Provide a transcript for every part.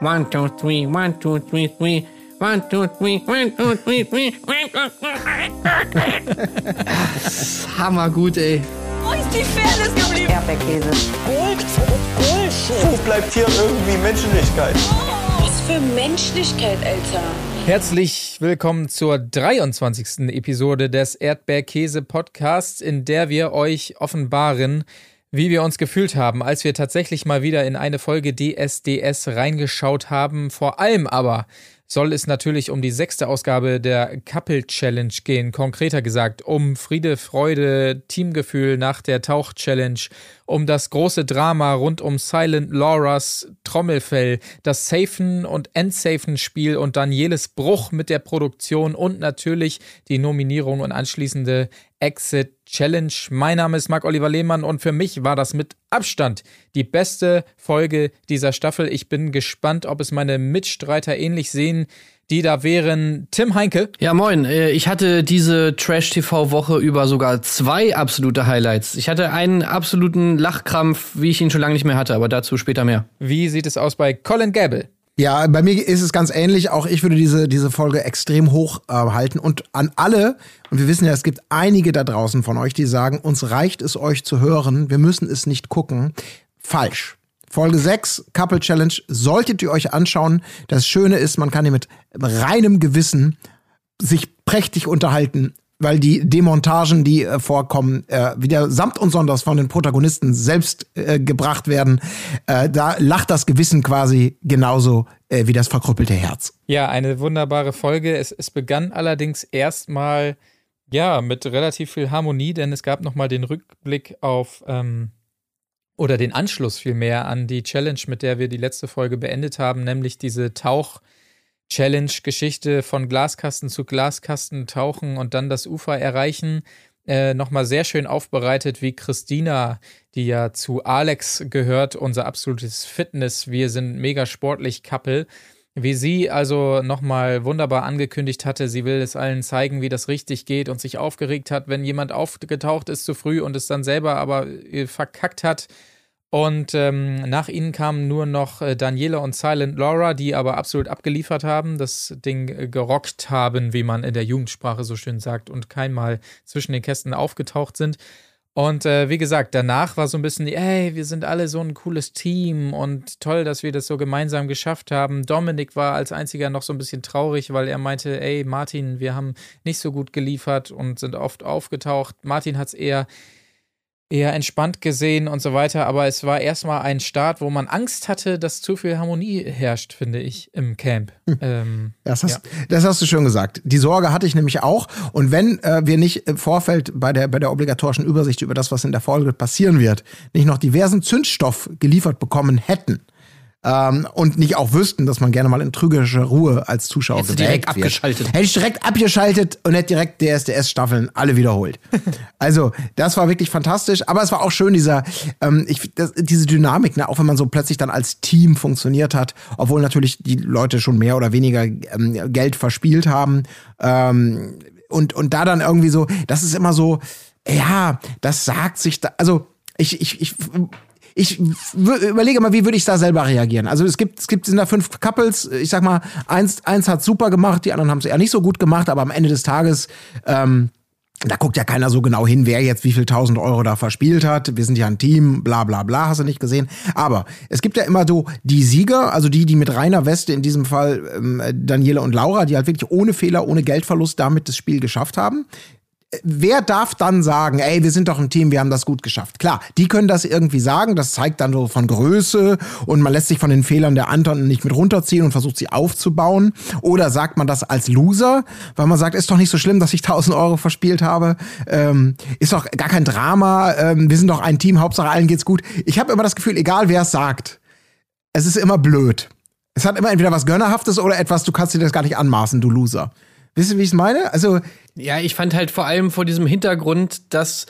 One, two, three, one, two, three, three. One, two, three, one, two, three, three. One, two, three. Hammergut, ey. Wo ist die Fairness geblieben? Erdbeerkäse. Gold, Gold. Wo bleibt hier irgendwie Menschlichkeit? Was für Menschlichkeit, Alter. Herzlich willkommen zur 23. Episode des Erdbeerkäse-Podcasts, in der wir euch offenbaren, wie wir uns gefühlt haben, als wir tatsächlich mal wieder in eine Folge DSDS reingeschaut haben. Vor allem aber soll es natürlich um die sechste Ausgabe der Couple Challenge gehen. Konkreter gesagt, um Friede, Freude, Teamgefühl nach der Tauch Challenge, um das große Drama rund um Silent Lauras Trommelfell, das Safen und Endsafen Spiel und Danieles Bruch mit der Produktion und natürlich die Nominierung und anschließende Exit Challenge. Mein Name ist Marc-Oliver Lehmann und für mich war das mit Abstand die beste Folge dieser Staffel. Ich bin gespannt, ob es meine Mitstreiter ähnlich sehen. Die da wären Tim Heinke. Ja, moin. Äh, ich hatte diese Trash-TV-Woche über sogar zwei absolute Highlights. Ich hatte einen absoluten Lachkrampf, wie ich ihn schon lange nicht mehr hatte, aber dazu später mehr. Wie sieht es aus bei Colin Gable? Ja, bei mir ist es ganz ähnlich. Auch ich würde diese, diese Folge extrem hoch äh, halten. Und an alle, und wir wissen ja, es gibt einige da draußen von euch, die sagen, uns reicht es euch zu hören, wir müssen es nicht gucken. Falsch. Folge 6, Couple Challenge, solltet ihr euch anschauen. Das Schöne ist, man kann hier mit reinem Gewissen sich prächtig unterhalten weil die Demontagen, die äh, vorkommen, äh, wieder samt und sonders von den Protagonisten selbst äh, gebracht werden. Äh, da lacht das Gewissen quasi genauso äh, wie das verkrüppelte Herz. Ja, eine wunderbare Folge. Es, es begann allerdings erstmal ja mit relativ viel Harmonie, denn es gab nochmal den Rückblick auf ähm, oder den Anschluss vielmehr an die Challenge, mit der wir die letzte Folge beendet haben, nämlich diese Tauch- Challenge-Geschichte von Glaskasten zu Glaskasten tauchen und dann das Ufer erreichen. Äh, Nochmal sehr schön aufbereitet, wie Christina, die ja zu Alex gehört, unser absolutes Fitness. Wir sind mega sportlich Couple. Wie sie also nochmal wunderbar angekündigt hatte, sie will es allen zeigen, wie das richtig geht und sich aufgeregt hat, wenn jemand aufgetaucht ist zu früh und es dann selber aber äh, verkackt hat und ähm, nach ihnen kamen nur noch äh, Daniela und Silent Laura, die aber absolut abgeliefert haben, das Ding äh, gerockt haben, wie man in der Jugendsprache so schön sagt, und keinmal zwischen den Kästen aufgetaucht sind. Und äh, wie gesagt, danach war so ein bisschen, ey, wir sind alle so ein cooles Team und toll, dass wir das so gemeinsam geschafft haben. Dominik war als einziger noch so ein bisschen traurig, weil er meinte, ey, Martin, wir haben nicht so gut geliefert und sind oft aufgetaucht. Martin hat es eher eher entspannt gesehen und so weiter, aber es war erstmal ein Start, wo man Angst hatte, dass zu viel Harmonie herrscht, finde ich, im Camp. Hm. Ähm, das, hast, ja. das hast du schön gesagt. Die Sorge hatte ich nämlich auch. Und wenn äh, wir nicht im Vorfeld bei der, bei der obligatorischen Übersicht über das, was in der Folge passieren wird, nicht noch diversen Zündstoff geliefert bekommen hätten, ähm, und nicht auch wüssten, dass man gerne mal in trügerischer Ruhe als Zuschauer Hättest direkt abgeschaltet. Hätte ich direkt abgeschaltet und hätte direkt DSDS-Staffeln alle wiederholt. also, das war wirklich fantastisch. Aber es war auch schön, dieser, ähm, ich, das, diese Dynamik, ne? auch wenn man so plötzlich dann als Team funktioniert hat, obwohl natürlich die Leute schon mehr oder weniger ähm, Geld verspielt haben. Ähm, und, und da dann irgendwie so, das ist immer so, ja, das sagt sich da, also ich, ich, ich ich überlege mal, wie würde ich da selber reagieren? Also es gibt, es gibt sind da fünf Couples, ich sag mal, eins, eins hat super gemacht, die anderen haben es eher nicht so gut gemacht, aber am Ende des Tages, ähm, da guckt ja keiner so genau hin, wer jetzt wie viel tausend Euro da verspielt hat. Wir sind ja ein Team, bla bla bla, hast du nicht gesehen. Aber es gibt ja immer so die Sieger, also die, die mit reiner Weste, in diesem Fall ähm, Daniela und Laura, die halt wirklich ohne Fehler, ohne Geldverlust damit das Spiel geschafft haben wer darf dann sagen, ey, wir sind doch ein Team, wir haben das gut geschafft? Klar, die können das irgendwie sagen, das zeigt dann so von Größe und man lässt sich von den Fehlern der anderen nicht mit runterziehen und versucht sie aufzubauen. Oder sagt man das als Loser, weil man sagt, ist doch nicht so schlimm, dass ich 1000 Euro verspielt habe, ähm, ist doch gar kein Drama, ähm, wir sind doch ein Team, Hauptsache allen geht's gut. Ich habe immer das Gefühl, egal wer es sagt, es ist immer blöd. Es hat immer entweder was Gönnerhaftes oder etwas, du kannst dir das gar nicht anmaßen, du Loser. Wisst ihr, wie ich es meine? Also. Ja, ich fand halt vor allem vor diesem Hintergrund, dass,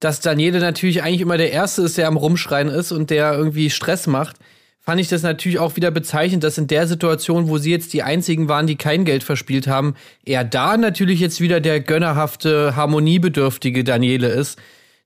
dass Daniele natürlich eigentlich immer der Erste ist, der am Rumschreien ist und der irgendwie Stress macht, fand ich das natürlich auch wieder bezeichnend, dass in der Situation, wo sie jetzt die einzigen waren, die kein Geld verspielt haben, er da natürlich jetzt wieder der gönnerhafte, harmoniebedürftige Daniele ist,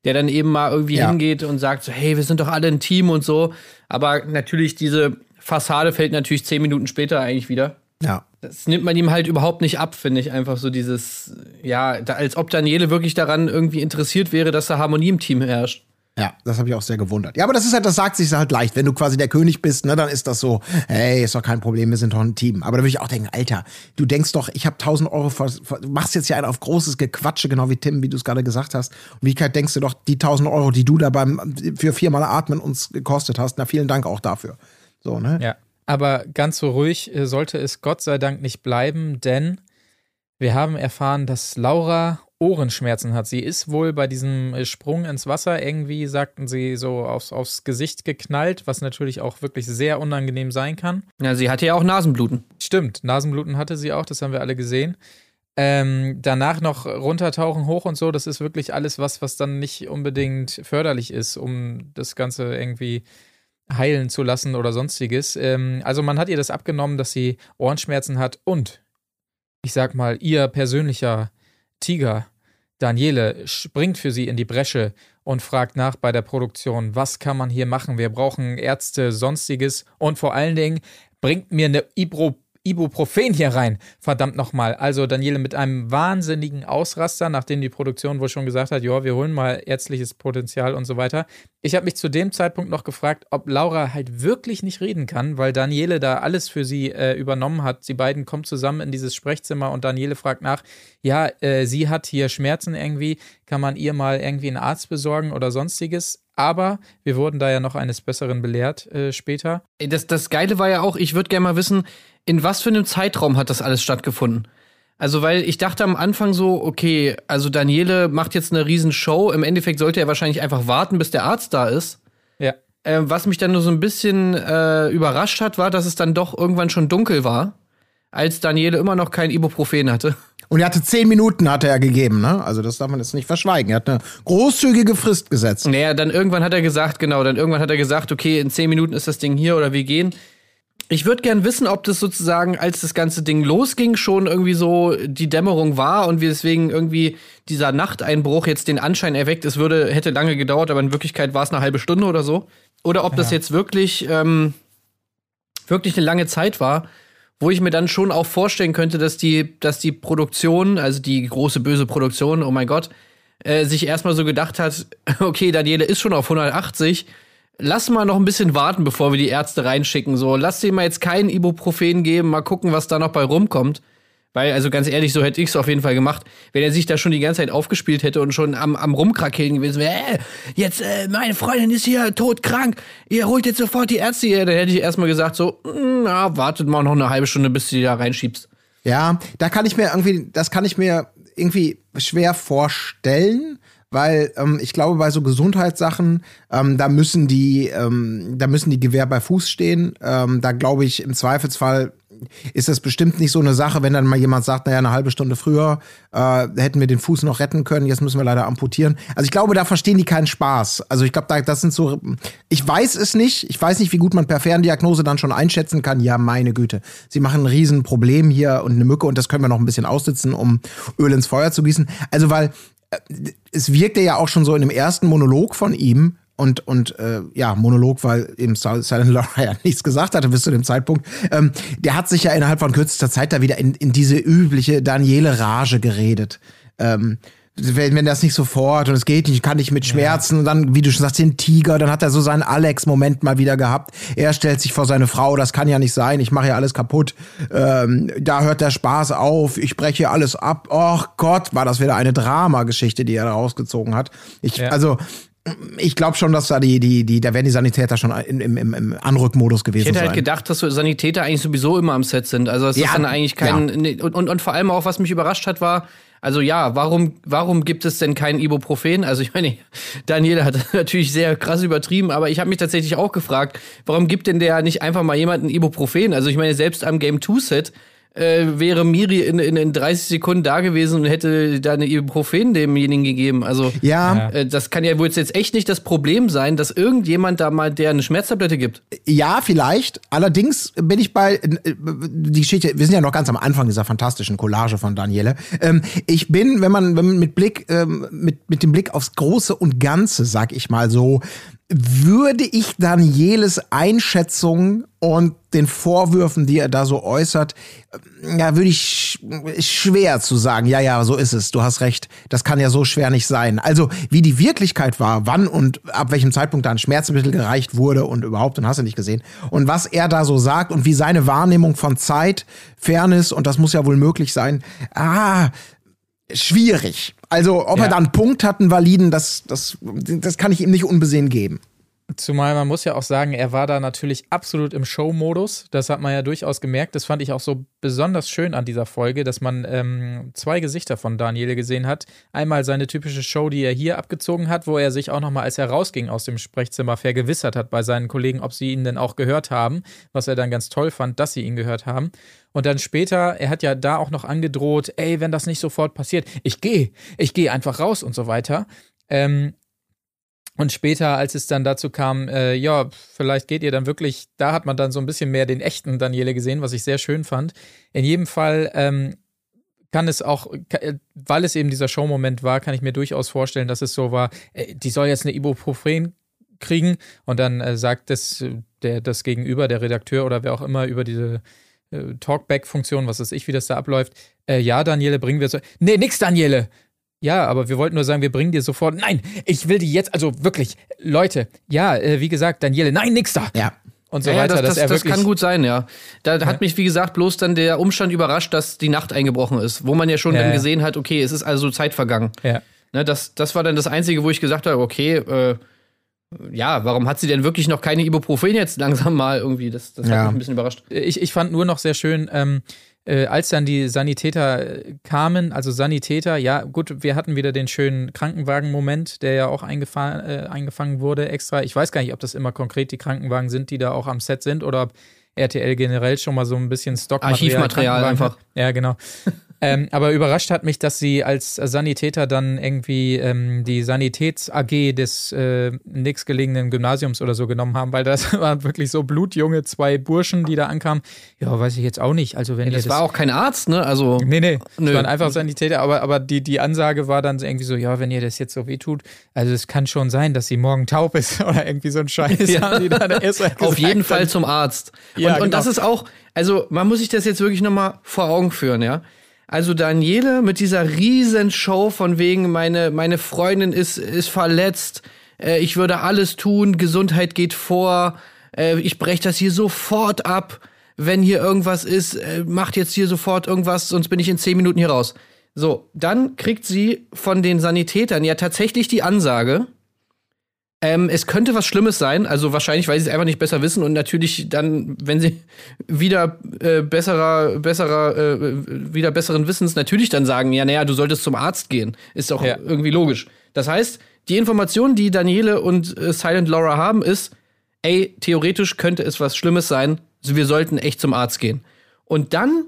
der dann eben mal irgendwie ja. hingeht und sagt so, hey, wir sind doch alle ein Team und so. Aber natürlich diese Fassade fällt natürlich zehn Minuten später eigentlich wieder. Ja. Das nimmt man ihm halt überhaupt nicht ab, finde ich. Einfach so dieses, ja, da, als ob Daniele wirklich daran irgendwie interessiert wäre, dass da Harmonie im Team herrscht. Ja, das habe ich auch sehr gewundert. Ja, aber das ist halt, das sagt sich halt leicht. Wenn du quasi der König bist, ne, dann ist das so, hey, ist doch kein Problem, wir sind doch ein Team. Aber da würde ich auch denken, Alter, du denkst doch, ich habe 1000 Euro, ver, ver, machst jetzt ja einen auf großes Gequatsche, genau wie Tim, wie du es gerade gesagt hast. Und wie Wirklichkeit denkst du doch, die 1000 Euro, die du da beim, für viermal Atmen uns gekostet hast, na, vielen Dank auch dafür. So, ne? Ja. Aber ganz so ruhig äh, sollte es Gott sei Dank nicht bleiben, denn wir haben erfahren, dass Laura Ohrenschmerzen hat. Sie ist wohl bei diesem äh, Sprung ins Wasser irgendwie, sagten sie, so aufs, aufs Gesicht geknallt, was natürlich auch wirklich sehr unangenehm sein kann. Ja, sie hatte ja auch Nasenbluten. Stimmt, Nasenbluten hatte sie auch, das haben wir alle gesehen. Ähm, danach noch runtertauchen hoch und so, das ist wirklich alles was, was dann nicht unbedingt förderlich ist, um das Ganze irgendwie heilen zu lassen oder sonstiges. Ähm, also man hat ihr das abgenommen, dass sie Ohrenschmerzen hat und ich sag mal, ihr persönlicher Tiger, Daniele, springt für sie in die Bresche und fragt nach bei der Produktion, was kann man hier machen? Wir brauchen Ärzte, sonstiges und vor allen Dingen bringt mir eine Ibro Ibuprofen hier rein. Verdammt nochmal. Also Daniele mit einem wahnsinnigen Ausraster, nachdem die Produktion wohl schon gesagt hat, ja, wir holen mal ärztliches Potenzial und so weiter. Ich habe mich zu dem Zeitpunkt noch gefragt, ob Laura halt wirklich nicht reden kann, weil Daniele da alles für sie äh, übernommen hat. Sie beiden kommen zusammen in dieses Sprechzimmer und Daniele fragt nach, ja, äh, sie hat hier Schmerzen irgendwie, kann man ihr mal irgendwie einen Arzt besorgen oder sonstiges? Aber wir wurden da ja noch eines Besseren belehrt äh, später. Das, das Geile war ja auch, ich würde gerne mal wissen, in was für einem Zeitraum hat das alles stattgefunden? Also, weil ich dachte am Anfang so, okay, also Daniele macht jetzt eine Riesenshow. Im Endeffekt sollte er wahrscheinlich einfach warten, bis der Arzt da ist. Ja. Äh, was mich dann nur so ein bisschen äh, überrascht hat, war, dass es dann doch irgendwann schon dunkel war, als Daniele immer noch kein Ibuprofen hatte. Und er hatte zehn Minuten, hatte er gegeben, ne? Also das darf man jetzt nicht verschweigen. Er hat eine großzügige Frist gesetzt. Naja, dann irgendwann hat er gesagt, genau, dann irgendwann hat er gesagt, okay, in zehn Minuten ist das Ding hier oder wir gehen. Ich würde gern wissen, ob das sozusagen, als das ganze Ding losging, schon irgendwie so die Dämmerung war und wir deswegen irgendwie dieser Nachteinbruch jetzt den Anschein erweckt, es würde, hätte lange gedauert, aber in Wirklichkeit war es eine halbe Stunde oder so. Oder ob ja. das jetzt wirklich, ähm, wirklich eine lange Zeit war, wo ich mir dann schon auch vorstellen könnte, dass die, dass die Produktion, also die große böse Produktion, oh mein Gott, äh, sich erstmal so gedacht hat, okay, Daniele ist schon auf 180 lass mal noch ein bisschen warten, bevor wir die Ärzte reinschicken. So, lass dir mal jetzt keinen Ibuprofen geben, mal gucken, was da noch bei rumkommt. Weil, also ganz ehrlich, so hätte ich es auf jeden Fall gemacht. Wenn er sich da schon die ganze Zeit aufgespielt hätte und schon am, am Rumkrakeln gewesen wäre, äh, jetzt, äh, meine Freundin ist hier todkrank, ihr holt jetzt sofort die Ärzte hier, dann hätte ich erstmal gesagt, so, mm, na, wartet mal noch eine halbe Stunde, bis du die da reinschiebst. Ja, da kann ich mir irgendwie, das kann ich mir irgendwie schwer vorstellen weil ähm, ich glaube, bei so Gesundheitssachen, ähm, da müssen die, ähm, da müssen die Gewehr bei Fuß stehen. Ähm, da glaube ich, im Zweifelsfall ist das bestimmt nicht so eine Sache, wenn dann mal jemand sagt, naja, eine halbe Stunde früher äh, hätten wir den Fuß noch retten können, jetzt müssen wir leider amputieren. Also ich glaube, da verstehen die keinen Spaß. Also ich glaube, da, das sind so, ich weiß es nicht, ich weiß nicht, wie gut man per Ferndiagnose dann schon einschätzen kann. Ja, meine Güte, sie machen ein Riesenproblem hier und eine Mücke und das können wir noch ein bisschen aussitzen, um Öl ins Feuer zu gießen. Also weil es wirkte ja auch schon so in dem ersten Monolog von ihm, und, und äh, ja, Monolog, weil eben Silent Laura ja nichts gesagt hatte bis zu dem Zeitpunkt. Ähm, der hat sich ja innerhalb von kürzester Zeit da wieder in, in diese übliche Daniele-Rage geredet. Ähm, wenn, wenn das nicht sofort und es geht nicht, kann nicht mit Schmerzen ja. und dann, wie du schon sagst, den Tiger, dann hat er so seinen Alex-Moment mal wieder gehabt. Er stellt sich vor seine Frau, das kann ja nicht sein, ich mache ja alles kaputt. Ähm, da hört der Spaß auf, ich breche alles ab. Och Gott, war das wieder eine Dramageschichte, die er da rausgezogen hat. Ich, ja. also, ich glaube schon, dass da die, die, die, da werden die Sanitäter schon im, im, im Anrückmodus gewesen sein. Ich hätte halt gedacht, dass so Sanitäter eigentlich sowieso immer am Set sind. Also es ja, ist dann eigentlich kein. Ja. Und, und, und vor allem auch, was mich überrascht hat, war, also ja, warum, warum gibt es denn kein Ibuprofen? Also ich meine, Daniel hat natürlich sehr krass übertrieben, aber ich habe mich tatsächlich auch gefragt, warum gibt denn der nicht einfach mal jemanden Ibuprofen? Also ich meine, selbst am Game 2 Set äh, wäre Miri in, in, in 30 Sekunden da gewesen und hätte da eine Ibuprofen demjenigen gegeben. Also ja. Äh, das kann ja wohl jetzt echt nicht das Problem sein, dass irgendjemand da mal der eine Schmerztablette gibt. Ja, vielleicht. Allerdings bin ich bei äh, die Geschichte, wir sind ja noch ganz am Anfang dieser fantastischen Collage von Daniele. Ähm, ich bin, wenn man, wenn man mit Blick, ähm, mit, mit dem Blick aufs Große und Ganze, sag ich mal so, würde ich Danieles Einschätzung und den Vorwürfen, die er da so äußert, äh, ja, würde ich sch schwer zu sagen, ja, ja, so ist es, du hast recht, das kann ja so schwer nicht sein. Also, wie die Wirklichkeit war, wann und ab welchem Zeitpunkt da ein Schmerzmittel gereicht wurde und überhaupt, und hast du nicht gesehen, und was er da so sagt und wie seine Wahrnehmung von Zeit, Fairness, und das muss ja wohl möglich sein, ah, schwierig. Also, ob Ja. er da einen Punkt hat, einen validen, das, das, das kann ich ihm nicht unbesehen geben. Zumal man muss ja auch sagen, er war da natürlich absolut im Show-Modus. Das hat man ja durchaus gemerkt. Das fand ich auch so besonders schön an dieser Folge, dass man ähm, zwei Gesichter von Daniele gesehen hat. Einmal seine typische Show, die er hier abgezogen hat, wo er sich auch nochmal, als er rausging aus dem Sprechzimmer, vergewissert hat bei seinen Kollegen, ob sie ihn denn auch gehört haben, was er dann ganz toll fand, dass sie ihn gehört haben. Und dann später, er hat ja da auch noch angedroht, ey, wenn das nicht sofort passiert, ich gehe, ich gehe einfach raus und so weiter. Ähm, und später, als es dann dazu kam, äh, ja, vielleicht geht ihr dann wirklich, da hat man dann so ein bisschen mehr den echten Daniele gesehen, was ich sehr schön fand. In jedem Fall ähm, kann es auch, äh, weil es eben dieser Showmoment war, kann ich mir durchaus vorstellen, dass es so war, äh, die soll jetzt eine Ibuprofen kriegen und dann äh, sagt das, äh, der, das Gegenüber, der Redakteur oder wer auch immer über diese äh, Talkback-Funktion, was weiß ich, wie das da abläuft, ja, Daniele, bringen wir so. Nee, nix, Daniele! Ja, aber wir wollten nur sagen, wir bringen dir sofort. Nein, ich will die jetzt, also wirklich, Leute, ja, äh, wie gesagt, Daniele, nein, nix da. Ja. Und so Ja, ja, weiter. das, dass das, das wirklich, kann gut sein, ja. Da hat mich, wie gesagt, bloß dann der Umstand überrascht, dass die Nacht eingebrochen ist, wo man ja schon Ja, dann ja. gesehen hat, okay, es ist also Zeit vergangen. Ja. Ne, das, das war dann das Einzige, wo ich gesagt habe, okay, äh, ja, warum hat sie denn wirklich noch keine Ibuprofen jetzt langsam mal irgendwie? Das, das Ja. hat mich ein bisschen überrascht. ich, ich fand nur noch sehr schön, ähm, äh, als dann die Sanitäter äh, kamen, also Sanitäter, ja, gut, wir hatten wieder den schönen Krankenwagen-Moment, der ja auch eingefahren, äh, eingefangen wurde extra. Ich weiß gar nicht, ob das immer konkret die Krankenwagen sind, die da auch am Set sind oder ob RTL generell schon mal so ein bisschen Stockmaterial Archivmaterial einfach. hat. Ja, genau. Ähm, aber überrascht hat mich, dass sie als Sanitäter dann irgendwie ähm, die Sanitäts-AG des äh, nächstgelegenen Gymnasiums oder so genommen haben, weil das waren wirklich so blutjunge zwei Burschen, die da ankamen. Ja, weiß ich jetzt auch nicht. Also wenn ihr Das war auch kein Arzt, ne? Also, Nee, nee, Nö. es waren einfach Sanitäter, aber, aber die, die Ansage war dann so irgendwie so, ja, wenn ihr das jetzt so wehtut, also es kann schon sein, dass sie morgen taub ist oder irgendwie so ein Scheiß. Ja. auf jeden Fall zum Arzt. Ja, und, und genau. das ist auch, also man muss sich das jetzt wirklich nochmal vor Augen führen, ja. Also Daniele mit dieser riesen Show von wegen, meine, meine Freundin ist, ist verletzt, äh, ich würde alles tun, Gesundheit geht vor, äh, ich breche das hier sofort ab, wenn hier irgendwas ist, äh, macht jetzt hier sofort irgendwas, sonst bin ich in zehn Minuten hier raus. So, dann kriegt sie von den Sanitätern ja tatsächlich die Ansage, ähm, es könnte was Schlimmes sein, also wahrscheinlich, weil sie es einfach nicht besser wissen und natürlich dann, wenn sie wieder äh, besserer, besserer, äh, wieder besseren Wissens natürlich dann sagen, ja, naja, du solltest zum Arzt gehen. Ist doch Ja. irgendwie logisch. Das heißt, die Information, die Daniele und äh, Silent Laura haben, ist, ey, theoretisch könnte es was Schlimmes sein, wir sollten echt zum Arzt gehen. Und dann,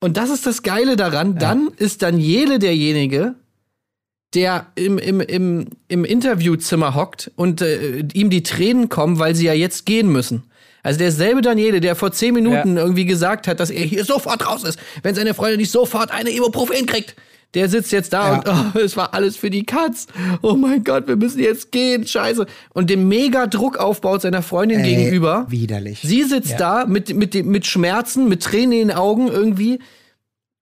und das ist das Geile daran, dann ist Daniele derjenige, der im, im, im, im Interviewzimmer hockt und äh, ihm die Tränen kommen, weil sie ja jetzt gehen müssen. Also derselbe Daniele, der vor zehn Minuten irgendwie gesagt hat, dass er hier sofort raus ist, wenn seine Freundin nicht sofort eine Ibuprofen kriegt. Der sitzt jetzt da Ja. und oh, es war alles für die Katz. Oh mein Gott, wir müssen jetzt gehen, scheiße. Und dem mega Druck aufbaut seiner Freundin Ey, gegenüber. Widerlich. Sie sitzt da mit, mit, mit Schmerzen, mit Tränen in den Augen irgendwie.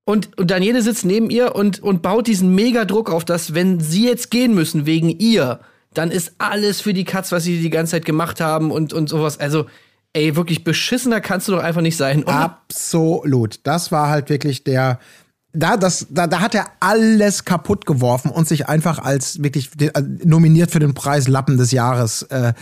Und, und Daniele sitzt neben ihr und, und baut diesen mega Druck auf, dass, wenn sie jetzt gehen müssen wegen ihr, dann ist alles für die Katz, was sie die ganze Zeit gemacht haben und, und sowas. Also, ey, wirklich beschissener kannst du doch einfach nicht sein. Und Absolut. Das war halt wirklich der. Da, das, da, da hat er alles kaputt geworfen und sich einfach als wirklich de- äh, nominiert für den Preis Lappen des Jahres äh,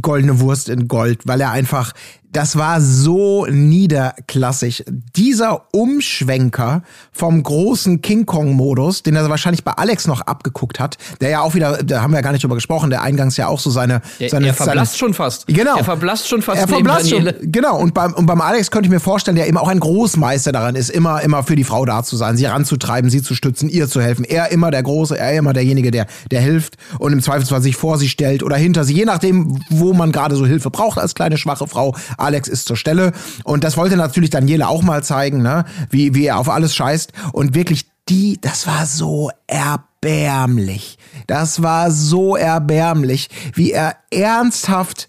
goldene Wurst in Gold, weil er einfach, das war so niederklassig. Dieser Umschwenker vom großen King Kong-Modus, den er wahrscheinlich bei Alex noch abgeguckt hat, der ja auch wieder, da haben wir ja gar nicht drüber gesprochen, der eingangs ja auch so seine. er, seine er verblasst seine, schon fast. Genau. Er verblasst schon fast er verblasst schon. Genau. Und beim, und beim Alex könnte ich mir vorstellen, der eben auch ein Großmeister daran ist, immer, immer für die Frau da zu sein, sie ranzutreiben, sie zu stützen, ihr zu helfen. Er immer der Große, er immer derjenige, der, der hilft und im Zweifelsfall sich vor sie stellt oder hinter sie, je nachdem, wo man gerade so Hilfe braucht als kleine schwache Frau. Alex ist zur Stelle. Und das wollte natürlich Daniele auch mal zeigen, ne? wie, wie er auf alles scheißt. Und wirklich die, das war so erbärmlich. Das war so erbärmlich, wie er ernsthaft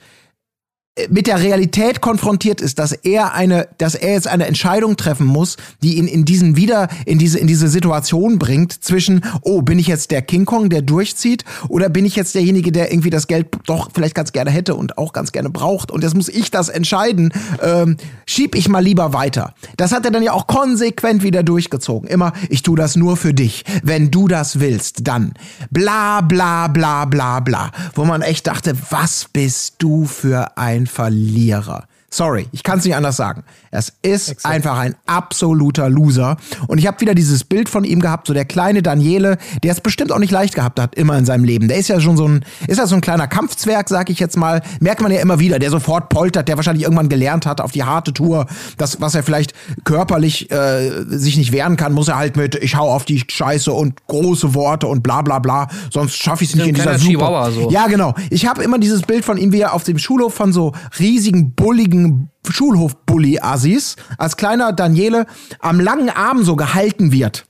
mit der Realität konfrontiert ist, dass er eine, dass er jetzt eine Entscheidung treffen muss, die ihn in diesen wieder in diese in diese Situation bringt zwischen oh bin ich jetzt der King Kong, der durchzieht, oder bin ich jetzt derjenige, der irgendwie das Geld doch vielleicht ganz gerne hätte und auch ganz gerne braucht und jetzt muss ich das entscheiden, ähm, schieb ich mal lieber weiter. Das hat er dann ja auch konsequent wieder durchgezogen. Immer ich tu das nur für dich, wenn du das willst, dann bla bla bla bla bla, wo man echt dachte, was bist du für ein Verlierer. Sorry, ich kann es nicht anders sagen. Es ist Exakt. einfach ein absoluter Loser. Und ich habe wieder dieses Bild von ihm gehabt, so der kleine Daniele, der es bestimmt auch nicht leicht gehabt hat, immer in seinem Leben. Der ist ja schon so ein, ist ja so ein kleiner Kampfzwerg, sag ich jetzt mal. Merkt man ja immer wieder, der sofort poltert, der wahrscheinlich irgendwann gelernt hat auf die harte Tour, das, was er vielleicht körperlich äh, sich nicht wehren kann, muss er halt mit, ich hau auf die Scheiße und große Worte und bla bla bla, sonst schaffe ich es nicht in dieser super. So. Ja, genau. Ich habe immer dieses Bild von ihm, wie er auf dem Schulhof von so riesigen, bulligen Schulhof-Bully-Assis als kleiner Daniele am langen Arm so gehalten wird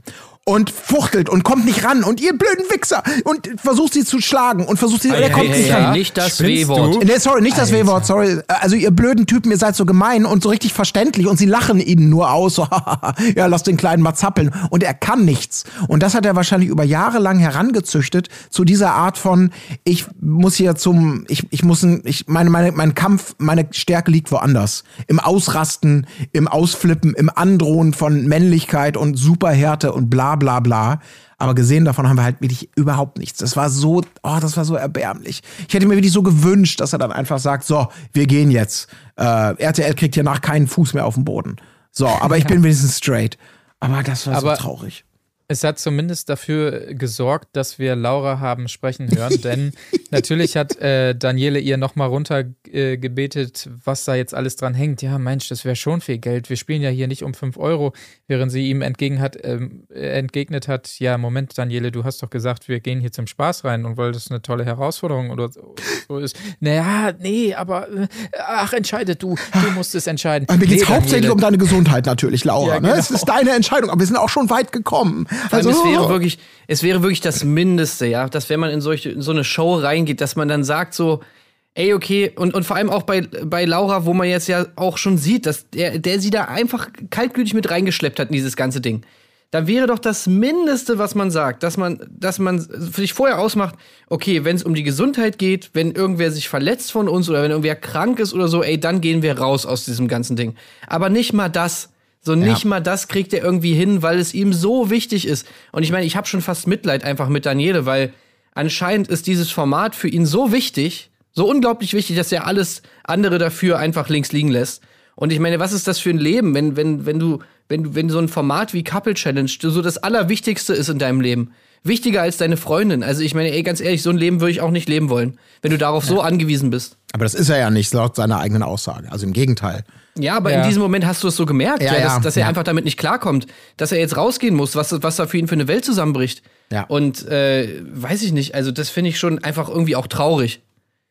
und fuchtelt und kommt nicht ran und ihr blöden Wichser und versucht sie zu schlagen und versucht sie, hey, er kommt hey, nicht hey, ran. Nicht das W-Wort. Nee, sorry, nicht das W-Wort, sorry. Also ihr blöden Typen, ihr seid so gemein und so richtig verständlich und sie lachen ihnen nur aus, so, ja, lass den Kleinen mal zappeln und er kann nichts. Und das hat er wahrscheinlich über Jahre lang herangezüchtet zu dieser Art von, ich muss hier zum, ich, ich muss, ich, meine, meine, mein Kampf, meine Stärke liegt woanders. Im Ausrasten, im Ausflippen, im Androhen von Männlichkeit und Superhärte und bla bla bla. Aber gesehen davon haben wir halt wirklich überhaupt nichts. Das war so, oh, das war so erbärmlich. Ich hätte mir wirklich so gewünscht, dass er dann einfach sagt, so, wir gehen jetzt. Äh, RTL kriegt hier nach keinen Fuß mehr auf den Boden. So, aber ich bin wenigstens straight. Aber das war aber so traurig. Es hat zumindest dafür gesorgt, dass wir Laura haben sprechen hören, denn natürlich hat äh, Daniele ihr nochmal runtergebetet, äh, was da jetzt alles dran hängt. Ja, Mensch, das wäre schon viel Geld. Wir spielen ja hier nicht um 5 Euro, während sie ihm entgegen hat, ähm, entgegnet hat, ja, Moment, Daniele, du hast doch gesagt, wir gehen hier zum Spaß rein und weil das eine tolle Herausforderung oder so ist. Naja, nee, aber äh, ach, entscheide du, du musst es entscheiden. Aber mir geht es nee, hauptsächlich um deine Gesundheit natürlich, Laura. Ja, genau. ne? Es ist deine Entscheidung, aber wir sind auch schon weit gekommen. Also, es wäre wirklich, es wäre wirklich das Mindeste, ja, dass wenn man in, solche, in so eine Show reingeht, dass man dann sagt so, ey, okay, und, und vor allem auch bei, bei Laura, wo man jetzt ja auch schon sieht, dass der, der sie da einfach kaltblütig mit reingeschleppt hat in dieses ganze Ding. Da wäre doch das Mindeste, was man sagt, dass man, dass man sich vorher ausmacht, okay, wenn es um die Gesundheit geht, wenn irgendwer sich verletzt von uns oder wenn irgendwer krank ist oder so, ey, dann gehen wir raus aus diesem ganzen Ding. Aber nicht mal das. So nicht ja. mal das kriegt er irgendwie hin, weil es ihm so wichtig ist. Und ich meine, ich habe schon fast Mitleid einfach mit Daniele, weil anscheinend ist dieses Format für ihn so wichtig, so unglaublich wichtig, dass er alles andere dafür einfach links liegen lässt. Und ich meine, was ist das für ein Leben, wenn, wenn, wenn du, wenn du, wenn so ein Format wie Couple Challenge so das Allerwichtigste ist in deinem Leben? Wichtiger als deine Freundin. Also ich meine, ey, ganz ehrlich, so ein Leben würde ich auch nicht leben wollen, wenn du darauf ja. so angewiesen bist. Aber das ist er ja nicht, laut seiner eigenen Aussage. Also im Gegenteil. Ja, aber ja. in diesem Moment hast du es so gemerkt, ja, ja, dass, dass er einfach damit nicht klarkommt, dass er jetzt rausgehen muss, was, was da für ihn für eine Welt zusammenbricht. Ja. Und äh, weiß ich nicht, also das finde ich schon einfach irgendwie auch traurig.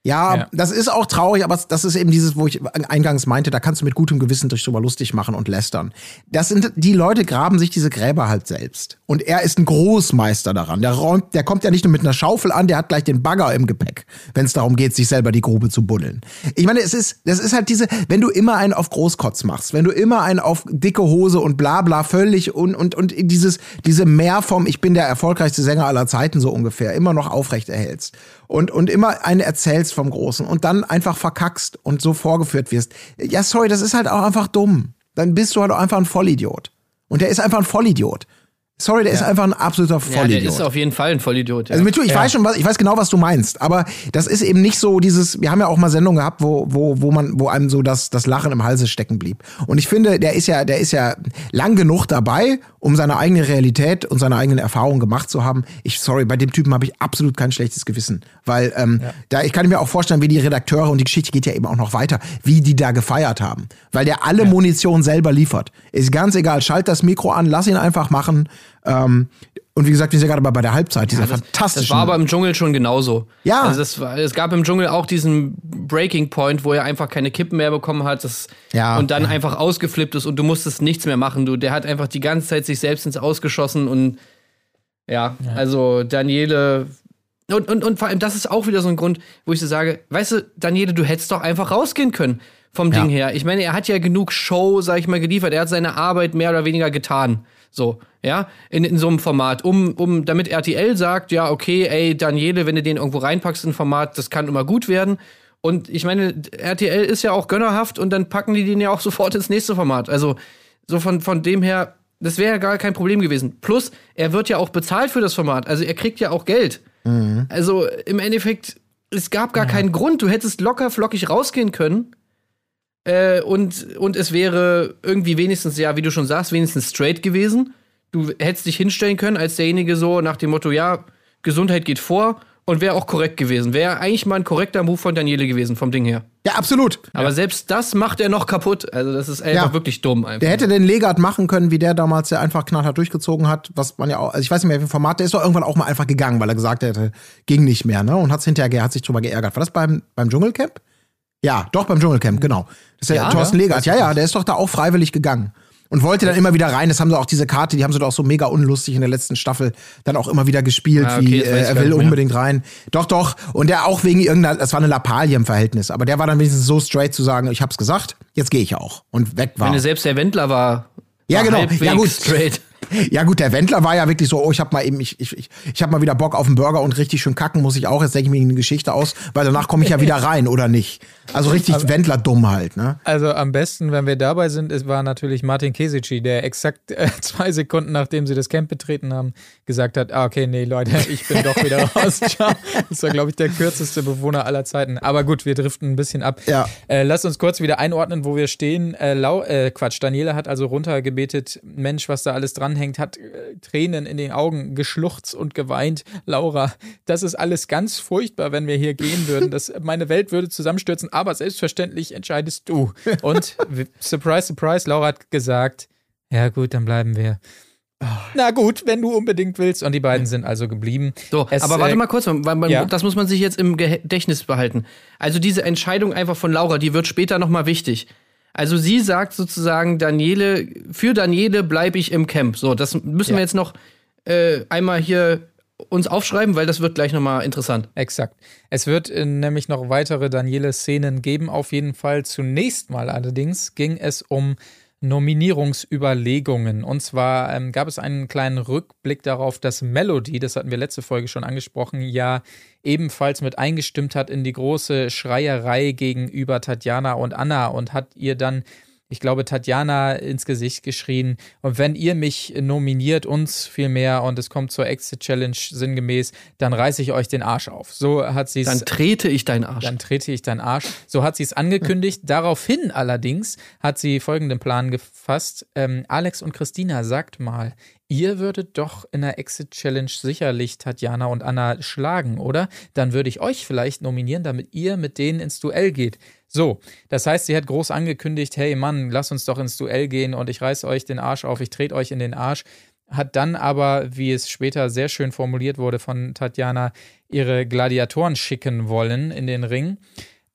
Ja, ja, das ist auch traurig, aber das ist eben dieses, wo ich eingangs meinte, da kannst du mit gutem Gewissen dich drüber lustig machen und lästern. Das sind, die Leute graben sich diese Gräber halt selbst. Und er ist ein Großmeister daran. Der räumt, der kommt ja nicht nur mit einer Schaufel an, der hat gleich den Bagger im Gepäck, wenn es darum geht, sich selber die Grube zu buddeln. Ich meine, es ist, das ist halt diese, wenn du immer einen auf Großkotz machst, wenn du immer einen auf dicke Hose und bla bla völlig und, und, und dieses, diese Mehr vom, ich bin der erfolgreichste Sänger aller Zeiten so ungefähr, immer noch aufrecht erhältst und, und immer einen erzählst vom Großen und dann einfach verkackst und so vorgeführt wirst. Ja, sorry, das ist halt auch einfach dumm. Dann bist du halt auch einfach ein Vollidiot. Und der ist einfach ein Vollidiot. Sorry, der ja. ist einfach ein absoluter Vollidiot. Ja, der ist auf jeden Fall ein Vollidiot. Ja. Also mit du, ich ja. weiß schon, was, ich weiß genau, was du meinst, aber das ist eben nicht so dieses, wir haben ja auch mal Sendungen gehabt, wo, wo, wo man, wo einem so das, das Lachen im Halse stecken blieb. Und ich finde, der ist ja, der ist ja lang genug dabei, um seine eigene Realität und seine eigenen Erfahrungen gemacht zu haben. Ich, sorry, bei dem Typen habe ich absolut kein schlechtes Gewissen. Weil, ähm, da, ich kann mir auch vorstellen, wie die Redakteure, und die Geschichte geht ja eben auch noch weiter, wie die da gefeiert haben. Weil der alle Munition selber liefert. Ist ganz egal, schalt das Mikro an, lass ihn einfach machen. Ähm, und wie gesagt, wir sind ja gerade bei der Halbzeit, dieser ja, das, fantastischen. Das war aber im Dschungel schon genauso. Ja. Also das war, es gab im Dschungel auch diesen Breaking Point, wo er einfach keine Kippen mehr bekommen hat das, ja. und dann ja. einfach ausgeflippt ist und du musstest nichts mehr machen. Du, der hat einfach die ganze Zeit sich selbst ins Ausgeschossen und Ja, also Daniele. Und, und, und vor allem, das ist auch wieder so ein Grund, wo ich so sage, weißt du, Daniele, du hättest doch einfach rausgehen können vom Ja. Ding her. Ich meine, er hat ja genug Show, sag ich mal, geliefert. Er hat seine Arbeit mehr oder weniger getan. So, ja, in, in so einem Format, um, um, damit RTL sagt, ja, okay, ey, Daniele, wenn du den irgendwo reinpackst in ein Format, das kann immer gut werden. Und ich meine, RTL ist ja auch gönnerhaft und dann packen die den ja auch sofort ins nächste Format. Also, so von, von dem her, das wäre ja gar kein Problem gewesen. Plus, er wird ja auch bezahlt für das Format. Also, er kriegt ja auch Geld. Also, im Endeffekt, es gab gar keinen Grund. Du hättest locker flockig rausgehen können. Äh, und, und es wäre irgendwie wenigstens, ja, wie du schon sagst, wenigstens straight gewesen. Du hättest dich hinstellen können als derjenige so nach dem Motto, ja, Gesundheit geht vor und wäre auch korrekt gewesen. Wäre eigentlich mal ein korrekter Move von Daniele gewesen, vom Ding her. Ja, absolut. Aber selbst das macht er noch kaputt. Also, das ist einfach Ja. wirklich dumm. Einfach. Der hätte den Legat machen können, wie der damals, der einfach knallhart durchgezogen hat, was man ja auch, also ich weiß nicht mehr, wie viel Format, der ist doch irgendwann auch mal einfach gegangen, weil er gesagt hätte, ging nicht mehr, ne? Und hat's hinterher, hat sich drüber geärgert. War das beim, beim Dschungelcamp? Ja, doch, beim Dschungelcamp, genau. Das ist der Ja, Thorsten ja, Legat. Ja, ja, der ist doch da auch freiwillig gegangen. Und wollte dann immer wieder rein. Das haben sie auch diese Karte, die haben sie doch so mega unlustig in der letzten Staffel dann auch immer wieder gespielt, Ah, okay, wie äh, er will unbedingt rein. Doch, doch. Und der auch wegen irgendeiner, das war eine Lappalie im Verhältnis. Aber der war dann wenigstens so straight zu sagen, ich hab's gesagt, jetzt gehe ich auch. Und weg war. Wenn selbst der Wendler war. Ja, war genau. Ja, gut. Straight. Ja gut, der Wendler war ja wirklich so, oh, ich hab mal eben, ich, ich, ich, ich hab mal wieder Bock auf einen Burger und richtig schön kacken muss ich auch. Jetzt denke ich mir eine Geschichte aus, weil danach komme ich ja wieder rein, oder nicht? Also richtig Wendler dumm halt, ne? Also am besten, wenn wir dabei sind, es war natürlich Martin Kesici, der exakt äh, zwei Sekunden nachdem sie das Camp betreten haben, gesagt hat, ah, okay, nee, Leute, ich bin doch wieder raus. Ciao. Das war, glaube ich, der kürzeste Bewohner aller Zeiten. Aber gut, wir driften ein bisschen ab. Ja. Äh, lasst uns kurz wieder einordnen, wo wir stehen. Äh, Lau äh, Quatsch, Daniela hat also runtergebetet, Mensch, was da alles dranhängt, hat äh, Tränen in den Augen geschluchzt und geweint. Laura, das ist alles ganz furchtbar, wenn wir hier gehen würden. Das, meine Welt würde zusammenstürzen, aber selbstverständlich entscheidest du. Und surprise, surprise, Laura hat gesagt, ja gut, dann bleiben wir. Na gut, wenn du unbedingt willst. Und die beiden sind also geblieben. So, Es, aber warte äh, mal kurz, man, ja. das muss man sich jetzt im Gedächtnis behalten. Also diese Entscheidung einfach von Laura, die wird später noch mal wichtig. Also sie sagt sozusagen, Daniele, für Daniele bleibe ich im Camp. So, das müssen Ja. wir jetzt noch äh, einmal hier uns aufschreiben, weil das wird gleich noch mal interessant. Exakt. Es wird äh, nämlich noch weitere Daniele-Szenen geben, auf jeden Fall. Zunächst mal allerdings ging es um Nominierungsüberlegungen. Und zwar ähm, gab es einen kleinen Rückblick darauf, dass Melody, das hatten wir letzte Folge schon angesprochen, ja ebenfalls mit eingestimmt hat in die große Schreierei gegenüber Tatjana und Anna und hat ihr dann ich glaube, Tatjana ins Gesicht geschrien. Und wenn ihr mich nominiert, uns vielmehr, und es kommt zur Exit Challenge sinngemäß, dann reiße ich euch den Arsch auf. So hat sie es. Dann trete ich deinen Arsch. Dann trete ich deinen Arsch. So hat sie es angekündigt. Daraufhin allerdings hat sie folgenden Plan gefasst. Ähm, Alex und Christina, sagt mal, ihr würdet doch in der Exit Challenge sicherlich Tatjana und Anna schlagen, oder? Dann würde ich euch vielleicht nominieren, damit ihr mit denen ins Duell geht. So, das heißt, sie hat groß angekündigt, hey Mann, lass uns doch ins Duell gehen und ich reiß euch den Arsch auf, ich trete euch in den Arsch. Hat dann aber, wie es später sehr schön formuliert wurde von Tatjana, ihre Gladiatoren schicken wollen in den Ring.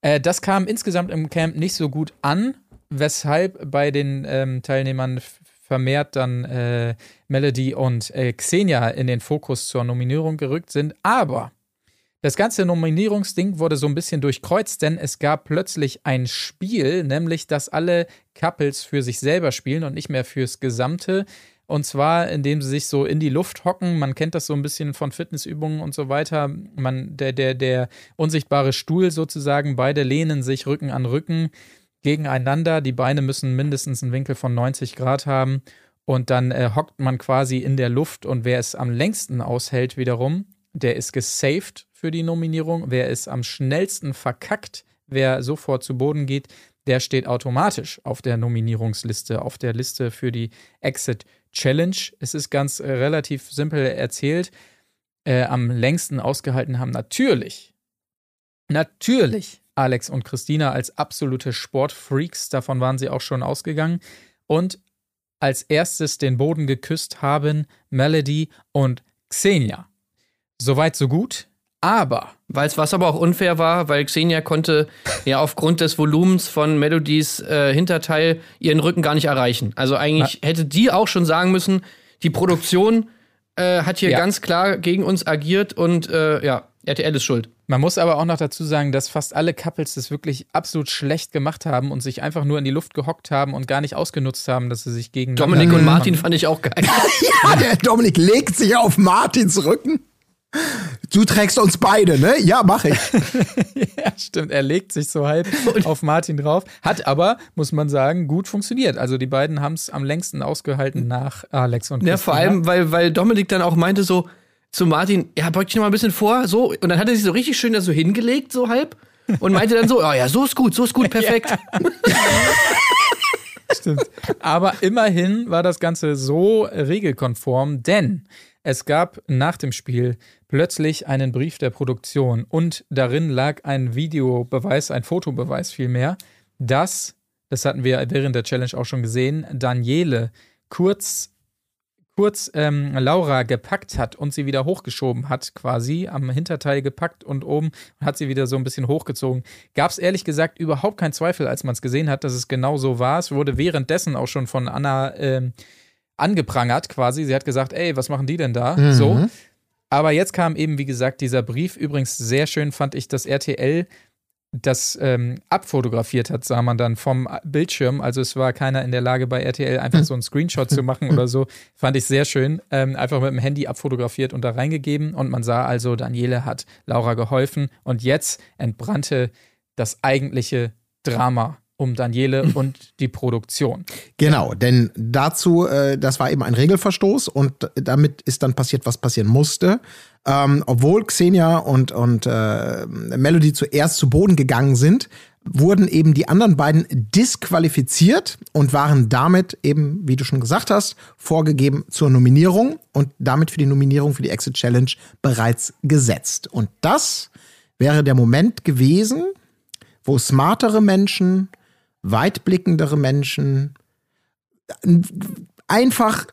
Äh, das kam insgesamt im Camp nicht so gut an, weshalb bei den ähm, Teilnehmern vermehrt dann äh, Melody und äh, Xenia in den Fokus zur Nominierung gerückt sind. Aber das ganze Nominierungsding wurde so ein bisschen durchkreuzt, denn es gab plötzlich ein Spiel, nämlich dass alle Couples für sich selber spielen und nicht mehr fürs Gesamte. Und zwar, indem sie sich so in die Luft hocken. Man kennt das so ein bisschen von Fitnessübungen und so weiter. Man, der, der, der unsichtbare Stuhl sozusagen, beide lehnen sich Rücken an Rücken gegeneinander. Die Beine müssen mindestens einen Winkel von 90 Grad haben. Und dann äh, hockt man quasi in der Luft und wer es am längsten aushält wiederum, der ist gesaved für die Nominierung. Wer es am schnellsten verkackt, wer sofort zu Boden geht, der steht automatisch auf der Nominierungsliste, auf der Liste für die Exit Challenge. Es ist ganz äh, relativ simpel erzählt. Äh, am längsten ausgehalten haben natürlich, natürlich Alex und Christina als absolute Sportfreaks. Davon waren sie auch schon ausgegangen. Und als erstes den Boden geküsst haben Melody und Xenia. Soweit, so gut. Aber Weil's, was aber auch unfair war, weil Xenia konnte ja aufgrund des Volumens von Melodies äh, Hinterteil ihren Rücken gar nicht erreichen. Also eigentlich hätte die auch schon sagen müssen, die Produktion äh, hat hier Ja. ganz klar gegen uns agiert und äh, ja, RTL ist schuld. Man muss aber auch noch dazu sagen, dass fast alle Couples das wirklich absolut schlecht gemacht haben und sich einfach nur in die Luft gehockt haben und gar nicht ausgenutzt haben, dass sie sich gegen Dominik und Martin fand ich auch geil. Ja, der Dominik legt sich auf Martins Rücken. Du trägst uns beide, ne? Ja, mach ich. Ja, stimmt. Er legt sich so halb auf Martin drauf. Hat aber, muss man sagen, gut funktioniert. Also die beiden haben es am längsten ausgehalten nach Alex und Ja, vor Christina. allem, weil, weil Dominik dann auch meinte so zu Martin, ja, beug dich noch mal ein bisschen vor, so. Und dann hat er sich so richtig schön da so hingelegt, so halb. Und meinte dann so, oh ja, so ist gut, so ist gut, perfekt. Stimmt. Aber immerhin war das Ganze so regelkonform, denn es gab nach dem Spiel plötzlich einen Brief der Produktion und darin lag ein Videobeweis, ein Fotobeweis vielmehr, dass, das hatten wir während der Challenge auch schon gesehen, Daniele kurz kurz ähm, Laura gepackt hat und sie wieder hochgeschoben hat, quasi am Hinterteil gepackt und oben und hat sie wieder so ein bisschen hochgezogen. Gab es ehrlich gesagt überhaupt keinen Zweifel, als man es gesehen hat, dass es genau so war. Es wurde währenddessen auch schon von Anna ähm, angeprangert, quasi. Sie hat gesagt, ey, was machen die denn da? So. Aber jetzt kam eben, wie gesagt, dieser Brief. Übrigens sehr schön fand ich, dass RTL das ähm, abfotografiert hat, sah man dann vom Bildschirm. Also es war keiner in der Lage, bei RTL einfach so einen Screenshot zu machen oder so. Fand ich sehr schön. Ähm, einfach mit dem Handy abfotografiert und da reingegeben. Und man sah also, Daniele hat Laura geholfen. Und jetzt entbrannte das eigentliche Drama um Daniele und die Produktion. Genau, denn dazu, äh, das war eben ein Regelverstoß und damit ist dann passiert, was passieren musste. Ähm, obwohl Xenia und, und äh, Melody zuerst zu Boden gegangen sind, wurden eben die anderen beiden disqualifiziert und waren damit eben, wie du schon gesagt hast, vorgegeben zur Nominierung und damit für die Nominierung für die Exit Challenge bereits gesetzt. Und das wäre der Moment gewesen, wo smartere Menschen, weitblickendere Menschen einfach,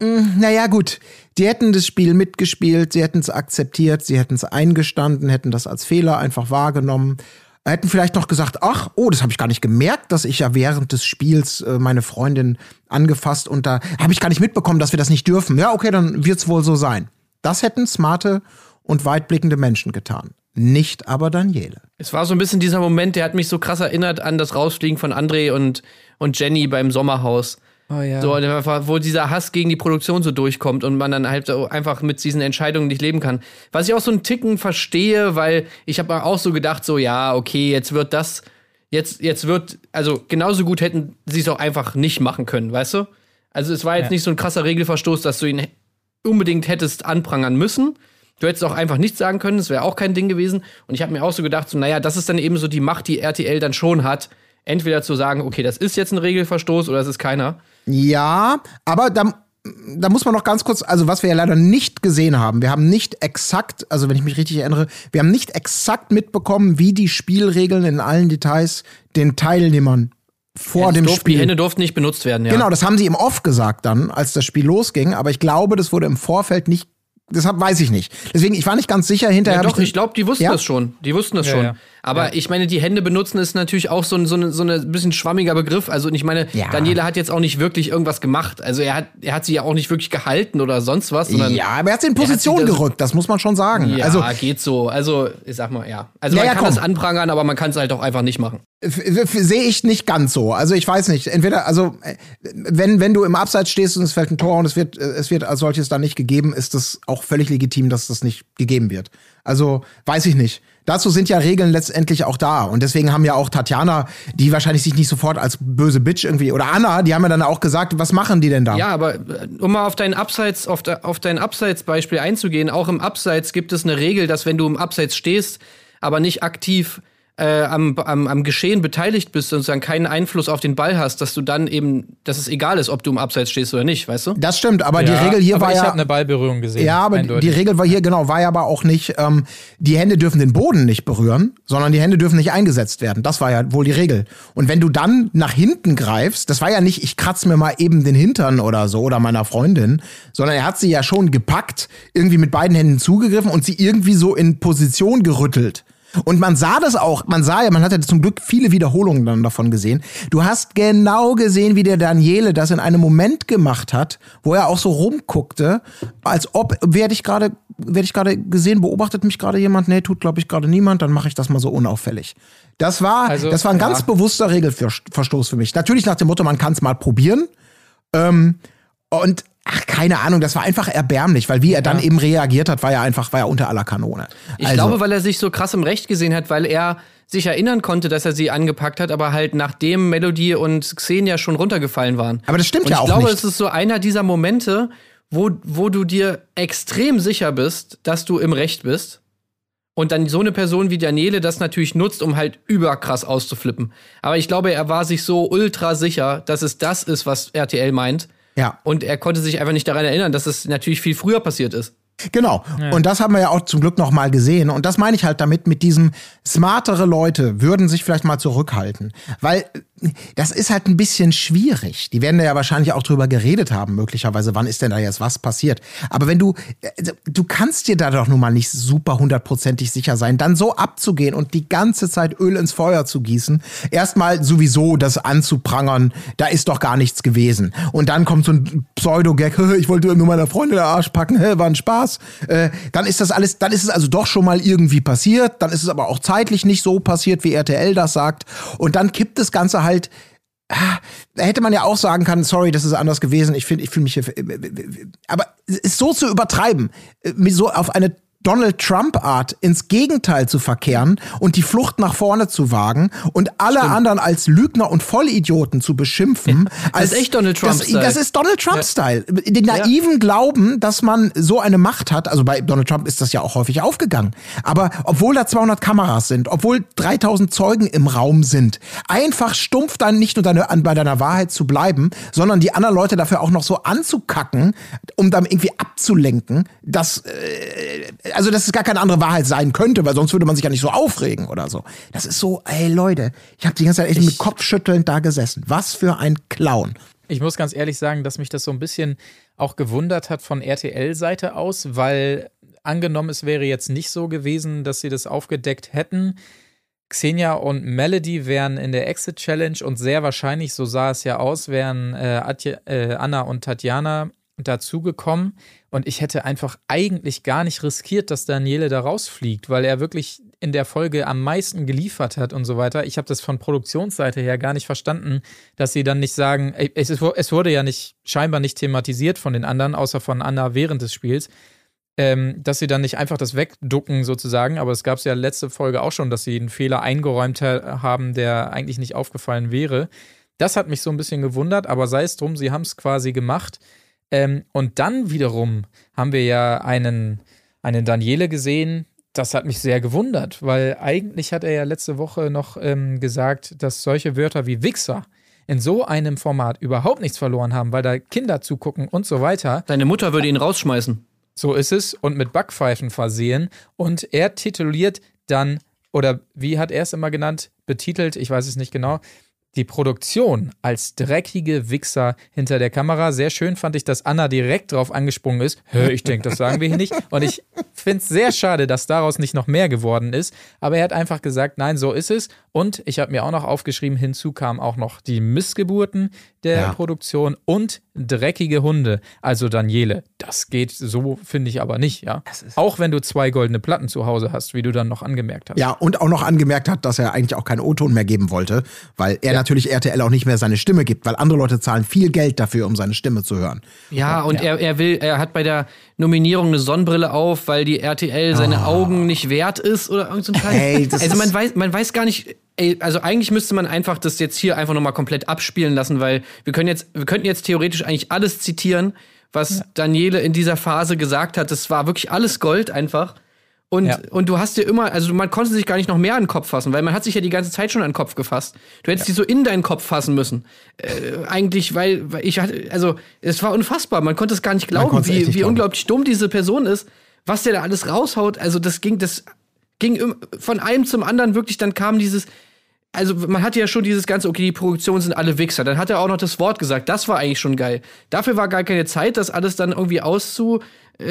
mh, naja gut, die hätten das Spiel mitgespielt, sie hätten es akzeptiert, sie hätten es eingestanden, hätten das als Fehler einfach wahrgenommen, hätten vielleicht noch gesagt, ach, oh, das habe ich gar nicht gemerkt, dass ich ja während des Spiels äh, meine Freundin angefasst und da habe ich gar nicht mitbekommen, dass wir das nicht dürfen. Ja, okay, dann wird's wohl so sein. Das hätten smarte und weitblickende Menschen getan. Nicht aber Daniele. Es war so ein bisschen dieser Moment, der hat mich so krass erinnert an das Rausfliegen von André und, und Jenny beim Sommerhaus. Oh ja. So, wo dieser Hass gegen die Produktion so durchkommt und man dann halt so einfach mit diesen Entscheidungen nicht leben kann. Was ich auch so einen Ticken verstehe, weil ich habe auch so gedacht, so, ja, okay, jetzt wird das, jetzt, jetzt wird, also genauso gut hätten sie es auch einfach nicht machen können, weißt du? Also es war jetzt Ja. nicht so ein krasser Regelverstoß, dass du ihn unbedingt hättest anprangern müssen. Du hättest auch einfach nichts sagen können, das wäre auch kein Ding gewesen. Und ich habe mir auch so gedacht, so, naja, das ist dann eben so die Macht, die RTL dann schon hat. Entweder zu sagen, okay, das ist jetzt ein Regelverstoß oder es ist keiner. Ja, aber da, da muss man noch ganz kurz, also was wir ja leider nicht gesehen haben, wir haben nicht exakt, also wenn ich mich richtig erinnere, wir haben nicht exakt mitbekommen, wie die Spielregeln in allen Details den Teilnehmern vor Es dem durften, Spiel. Die Hände durften nicht benutzt werden, ja. Genau, das haben sie im Off gesagt dann, als das Spiel losging, aber ich glaube, das wurde im Vorfeld nicht, deshalb weiß ich nicht. Deswegen, ich war nicht ganz sicher, hinterher Ja, doch, ich glaube, die wussten Ja? das schon. Die wussten das Ja, schon. Ja. Aber ich meine, die Hände benutzen ist natürlich auch so ein, so ein, so ein bisschen schwammiger Begriff. Also und ich meine, Ja. Daniela hat jetzt auch nicht wirklich irgendwas gemacht. Also er hat, er hat sie ja auch nicht wirklich gehalten oder sonst was. Ja, aber er hat sie in hat sie Position das- gerückt, das muss man schon sagen. Ja, also geht so. Also, ich sag mal, ja. Also Ja, man ja, kann komm. das anprangern, aber man kann es halt auch einfach nicht machen. Sehe ich nicht ganz so. Also ich weiß nicht. Entweder, also wenn, wenn du im Abseits stehst und es fällt ein Tor und es wird, äh, es wird als solches dann nicht gegeben, ist das auch völlig legitim, dass das nicht gegeben wird. Also weiß ich nicht. Dazu sind ja Regeln letztendlich auch da. Und deswegen haben ja auch Tatjana, die wahrscheinlich sich nicht sofort als böse Bitch irgendwie, oder Anna, die haben ja dann auch gesagt, was machen die denn da? Ja, aber äh, um mal auf dein Abseits, auf, auf dein Abseits-Beispiel einzugehen, auch im Abseits gibt es eine Regel, dass wenn du im Abseits stehst, aber nicht aktiv äh, am, am, am Geschehen beteiligt bist und sozusagen keinen Einfluss auf den Ball hast, dass du dann eben, dass es egal ist, ob du im Abseits stehst oder nicht, weißt du? Das stimmt, aber die Ja, Regel hier aber war ich ja. habe eine Ballberührung gesehen. Ja, aber eindeutig. die Regel war hier, genau, war ja aber auch nicht, ähm, die Hände dürfen den Boden nicht berühren, sondern die Hände dürfen nicht eingesetzt werden. Das war ja wohl die Regel. Und wenn du dann nach hinten greifst, das war ja nicht, ich kratz mir mal eben den Hintern oder so oder meiner Freundin, sondern er hat sie ja schon gepackt, irgendwie mit beiden Händen zugegriffen und sie irgendwie so in Position gerüttelt. Und man sah das auch, man sah ja, man hat ja zum Glück viele Wiederholungen dann davon gesehen. Du hast genau gesehen, wie der Daniele das in einem Moment gemacht hat, wo er auch so rumguckte, als ob, werde ich gerade, werde ich gerade gesehen, beobachtet mich gerade jemand? Nee, tut glaube ich gerade niemand, dann mache ich das mal so unauffällig. Das war, Also, das war ein ganz ja. bewusster Regelverstoß für mich. Natürlich nach dem Motto, man kann es mal probieren. Ähm, und ach, keine Ahnung, das war einfach erbärmlich, weil wie er dann eben reagiert hat, war ja einfach, war ja unter aller Kanone. Ich Also- glaube, weil er sich so krass im Recht gesehen hat, weil er sich erinnern konnte, dass er sie angepackt hat, aber halt nachdem Melody und Xenia schon runtergefallen waren. Aber das stimmt und ja ich auch glaube, nicht. es ist so einer dieser Momente, wo, wo du dir extrem sicher bist, dass du im Recht bist. Und dann so eine Person wie Daniele das natürlich nutzt, um halt überkrass auszuflippen. Aber ich glaube, er war sich so ultra sicher, dass es das ist, was RTL meint. Ja. Und er konnte sich einfach nicht daran erinnern, dass es natürlich viel früher passiert ist. Genau. Und das haben wir ja auch zum Glück noch mal gesehen. Und das meine ich halt damit, mit diesem smartere Leute würden sich vielleicht mal zurückhalten. Weil das ist halt ein bisschen schwierig. Die werden ja wahrscheinlich auch drüber geredet haben, möglicherweise, wann ist denn da jetzt was passiert. Aber wenn du, äh, du kannst dir da doch nun mal nicht super hundertprozentig sicher sein, dann so abzugehen und die ganze Zeit Öl ins Feuer zu gießen, erstmal sowieso das anzuprangern, da ist doch gar nichts gewesen. Und dann kommt so ein Pseudo-Gag, ich wollte nur meiner Freundin den Arsch packen, war ein Spaß. Äh, dann ist das alles, dann ist es also doch schon mal irgendwie passiert, dann ist es aber auch zeitlich nicht so passiert, wie RTL das sagt. Und dann kippt das Ganze halt ah, da hätte man ja auch sagen können, sorry, das ist anders gewesen. Ich finde, ich fühle mich hier. Aber es so zu übertreiben, äh, so auf eine Donald Trump-Art ins Gegenteil zu verkehren und die Flucht nach vorne zu wagen und alle anderen als Lügner und Vollidioten zu beschimpfen. als, ist echt Donald das, Trump-Style. das ist Donald Trump-Style. Den naiven Glauben, dass man so eine Macht hat, also bei Donald Trump ist das ja auch häufig aufgegangen. Aber obwohl da 200 Kameras sind, obwohl 3000 Zeugen im Raum sind, einfach stumpf dann nicht nur deine, an, bei deiner Wahrheit zu bleiben, sondern die anderen Leute dafür auch noch so anzukacken, um dann irgendwie abzulenken, dass, äh, also dass es gar keine andere Wahrheit sein könnte, weil sonst würde man sich ja nicht so aufregen oder so. Das ist so, ey Leute, ich habe die ganze Zeit echt mit Kopfschütteln da gesessen. Was für ein Clown. Ich muss ganz ehrlich sagen, dass mich das so ein bisschen auch gewundert hat von RTL-Seite aus, weil angenommen, es wäre jetzt nicht so gewesen, dass sie das aufgedeckt hätten. Xenia und Melody wären in der Exit Challenge und sehr wahrscheinlich, so sah es ja aus, wären äh, äh, Anna und Tatjana dazugekommen. Und ich hätte einfach eigentlich gar nicht riskiert, dass Daniele da rausfliegt, weil er wirklich in der Folge am meisten geliefert hat und so weiter. Ich habe das von Produktionsseite her gar nicht verstanden, dass sie dann nicht sagen, es, ist- es wurde ja nicht scheinbar nicht thematisiert von den anderen, außer von Anna während des Spiels, ähm, dass sie dann nicht einfach das wegducken sozusagen. Aber es gab es ja letzte Folge auch schon, dass sie einen Fehler eingeräumt ha haben, der eigentlich nicht aufgefallen wäre. Das hat mich so ein bisschen gewundert, aber sei es drum, sie haben es quasi gemacht. Ähm, und dann wiederum haben wir ja einen, einen Daniele gesehen. Das hat mich sehr gewundert, weil eigentlich hat er ja letzte Woche noch ähm, gesagt, dass solche Wörter wie Wichser in so einem Format überhaupt nichts verloren haben, weil da Kinder zugucken und so weiter. Deine Mutter würde ihn rausschmeißen. So ist es und mit Backpfeifen versehen. Und er tituliert dann, oder wie hat er es immer genannt, betitelt, ich weiß es nicht genau, die Produktion als dreckige Wichser hinter der Kamera. Sehr schön fand ich, dass Anna direkt drauf angesprungen ist. Hör, ich denke, das sagen wir hier nicht. Und ich finde es sehr schade, dass daraus nicht noch mehr geworden ist. Aber er hat einfach gesagt, nein, so ist es. Und ich habe mir auch noch aufgeschrieben, hinzu kamen auch noch die Missgeburten der Ja. Produktion und dreckige Hunde. Also Daniele, das geht so, finde ich aber nicht, ja. Auch wenn du zwei goldene Platten zu Hause hast, wie du dann noch angemerkt hast. Ja, und auch noch angemerkt hat, dass er eigentlich auch keinen O-Ton mehr geben wollte, weil er natürlich RTL auch nicht mehr seine Stimme gibt, weil andere Leute zahlen viel Geld dafür, um seine Stimme zu hören. Ja, und Er, er will, er hat bei der Nominierung eine Sonnenbrille auf, weil die RTL seine Augen nicht wert ist oder irgend so ein Scheiß. Ey, das also man weiß, man weiß gar nicht, ey, also eigentlich müsste man einfach das jetzt hier einfach nochmal komplett abspielen lassen, weil wir können jetzt, wir könnten jetzt theoretisch eigentlich alles zitieren, was Daniele in dieser Phase gesagt hat. Das war wirklich alles Gold einfach. Und, Ja. und du hast dir immer, also man konnte sich gar nicht noch mehr an den Kopf fassen, weil man hat sich ja die ganze Zeit schon an den Kopf gefasst. Du hättest die so in deinen Kopf fassen müssen. Äh, eigentlich, weil, weil ich hatte, also es war unfassbar. Man konnte es gar nicht glauben, wie, nicht wie glauben. unglaublich dumm diese Person ist, was der da alles raushaut. Also das ging, das ging von einem zum anderen wirklich, dann kam dieses, also man hatte ja schon dieses ganze, okay, die Produktionen sind alle Wichser. Dann hat er auch noch das Wort gesagt. Das war eigentlich schon geil. Dafür war gar keine Zeit, das alles dann irgendwie auszu,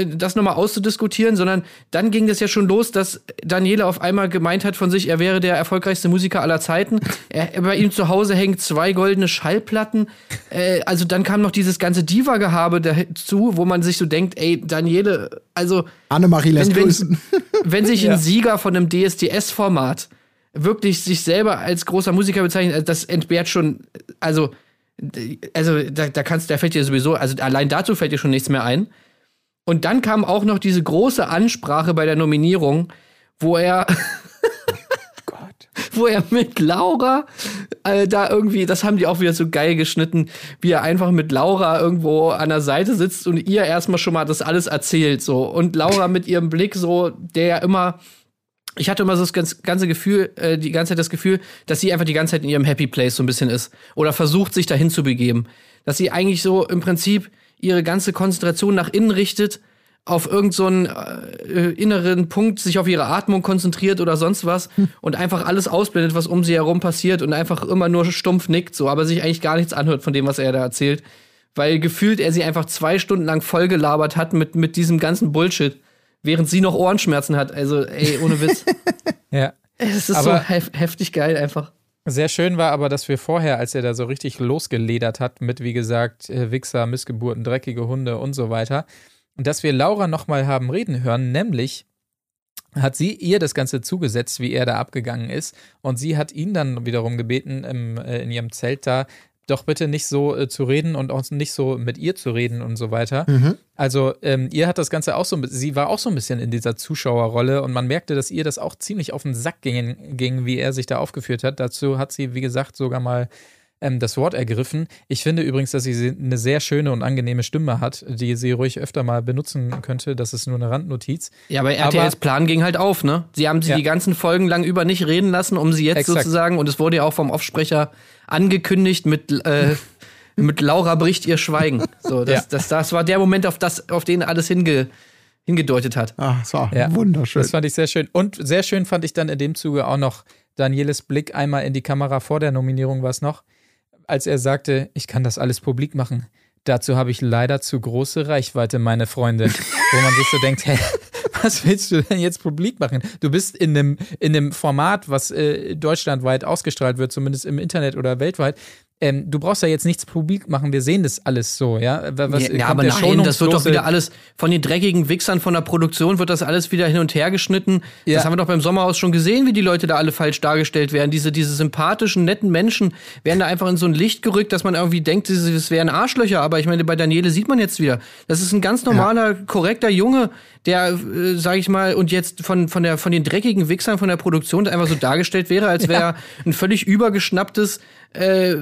das nochmal auszudiskutieren, sondern dann ging das ja schon los, dass Daniele auf einmal gemeint hat von sich, er wäre der erfolgreichste Musiker aller Zeiten. Er, bei ihm zu Hause hängen zwei goldene Schallplatten. Äh, also dann kam noch dieses ganze Diva-Gehabe dazu, wo man sich so denkt, ey, Daniele, also. Annemarie lässt wenn, grüßen. wenn, wenn sich ein Sieger von einem DSDS-Format wirklich sich selber als großer Musiker bezeichnet, also das entbehrt schon, also, also da, da kannst, da fällt dir sowieso, also allein dazu fällt dir schon nichts mehr ein. Und dann kam auch noch diese große Ansprache bei der Nominierung, wo er, wo er mit Laura äh, da irgendwie, das haben die auch wieder so geil geschnitten, wie er einfach mit Laura irgendwo an der Seite sitzt und ihr erstmal schon mal das alles erzählt so und Laura mit ihrem Blick so, der ja immer ich hatte immer so das ganze Gefühl, äh, die ganze Zeit das Gefühl, dass sie einfach die ganze Zeit in ihrem Happy Place so ein bisschen ist oder versucht, sich dahin zu begeben. Dass sie eigentlich so im Prinzip ihre ganze Konzentration nach innen richtet, auf irgendeinen so äh, inneren Punkt sich auf ihre Atmung konzentriert oder sonst was hm. und einfach alles ausblendet, was um sie herum passiert und einfach immer nur stumpf nickt, so, aber sich eigentlich gar nichts anhört von dem, was er da erzählt. Weil gefühlt er sie einfach zwei Stunden lang vollgelabert hat mit, mit diesem ganzen Bullshit während sie noch Ohrenschmerzen hat. Also, ey, ohne Witz. ja. Es ist aber so hef heftig geil einfach. Sehr schön war aber, dass wir vorher, als er da so richtig losgeledert hat mit, wie gesagt, äh, Wichser, Missgeburten, dreckige Hunde und so weiter, dass wir Laura nochmal haben reden hören, nämlich hat sie ihr das Ganze zugesetzt, wie er da abgegangen ist. Und sie hat ihn dann wiederum gebeten, im, äh, in ihrem Zelt da doch bitte nicht so äh, zu reden und auch nicht so mit ihr zu reden und so weiter. Mhm. Also ähm, ihr hat das Ganze auch so, sie war auch so ein bisschen in dieser Zuschauerrolle und man merkte, dass ihr das auch ziemlich auf den Sack ging, ging wie er sich da aufgeführt hat. Dazu hat sie, wie gesagt, sogar mal ähm, das Wort ergriffen. Ich finde übrigens, dass sie eine sehr schöne und angenehme Stimme hat, die sie ruhig öfter mal benutzen könnte. Das ist nur eine Randnotiz. Ja, aber RTLs Plan ging halt auf, ne? Sie haben sie ja. die ganzen Folgen lang über nicht reden lassen, um sie jetzt Exakt. sozusagen, und es wurde ja auch vom Offsprecher angekündigt mit, äh, mit Laura bricht ihr Schweigen. So, das, ja. das, das war der Moment, auf, das, auf den alles hinge, hingedeutet hat. Ach, so, ja. wunderschön. Das fand ich sehr schön. Und sehr schön fand ich dann in dem Zuge auch noch Danieles Blick einmal in die Kamera vor der Nominierung war es noch als er sagte, ich kann das alles publik machen. Dazu habe ich leider zu große Reichweite, meine Freunde. Wo man sich so denkt, hä, was willst du denn jetzt publik machen? Du bist in einem, in einem Format, was äh, deutschlandweit ausgestrahlt wird, zumindest im Internet oder weltweit ähm, du brauchst ja jetzt nichts publik machen, wir sehen das alles so, ja. Was, ja, ja aber nein, das wird doch wieder alles, von den dreckigen Wichsern von der Produktion wird das alles wieder hin und her geschnitten. Ja. Das haben wir doch beim Sommerhaus schon gesehen, wie die Leute da alle falsch dargestellt werden. Diese, diese sympathischen, netten Menschen werden da einfach in so ein Licht gerückt, dass man irgendwie denkt, das wären Arschlöcher. Aber ich meine, bei Daniele sieht man jetzt wieder, das ist ein ganz normaler, ja. korrekter Junge, der, äh, sag ich mal, und jetzt von, von, der, von den dreckigen Wichsern von der Produktion einfach so dargestellt wäre, als wäre er ein völlig übergeschnapptes äh,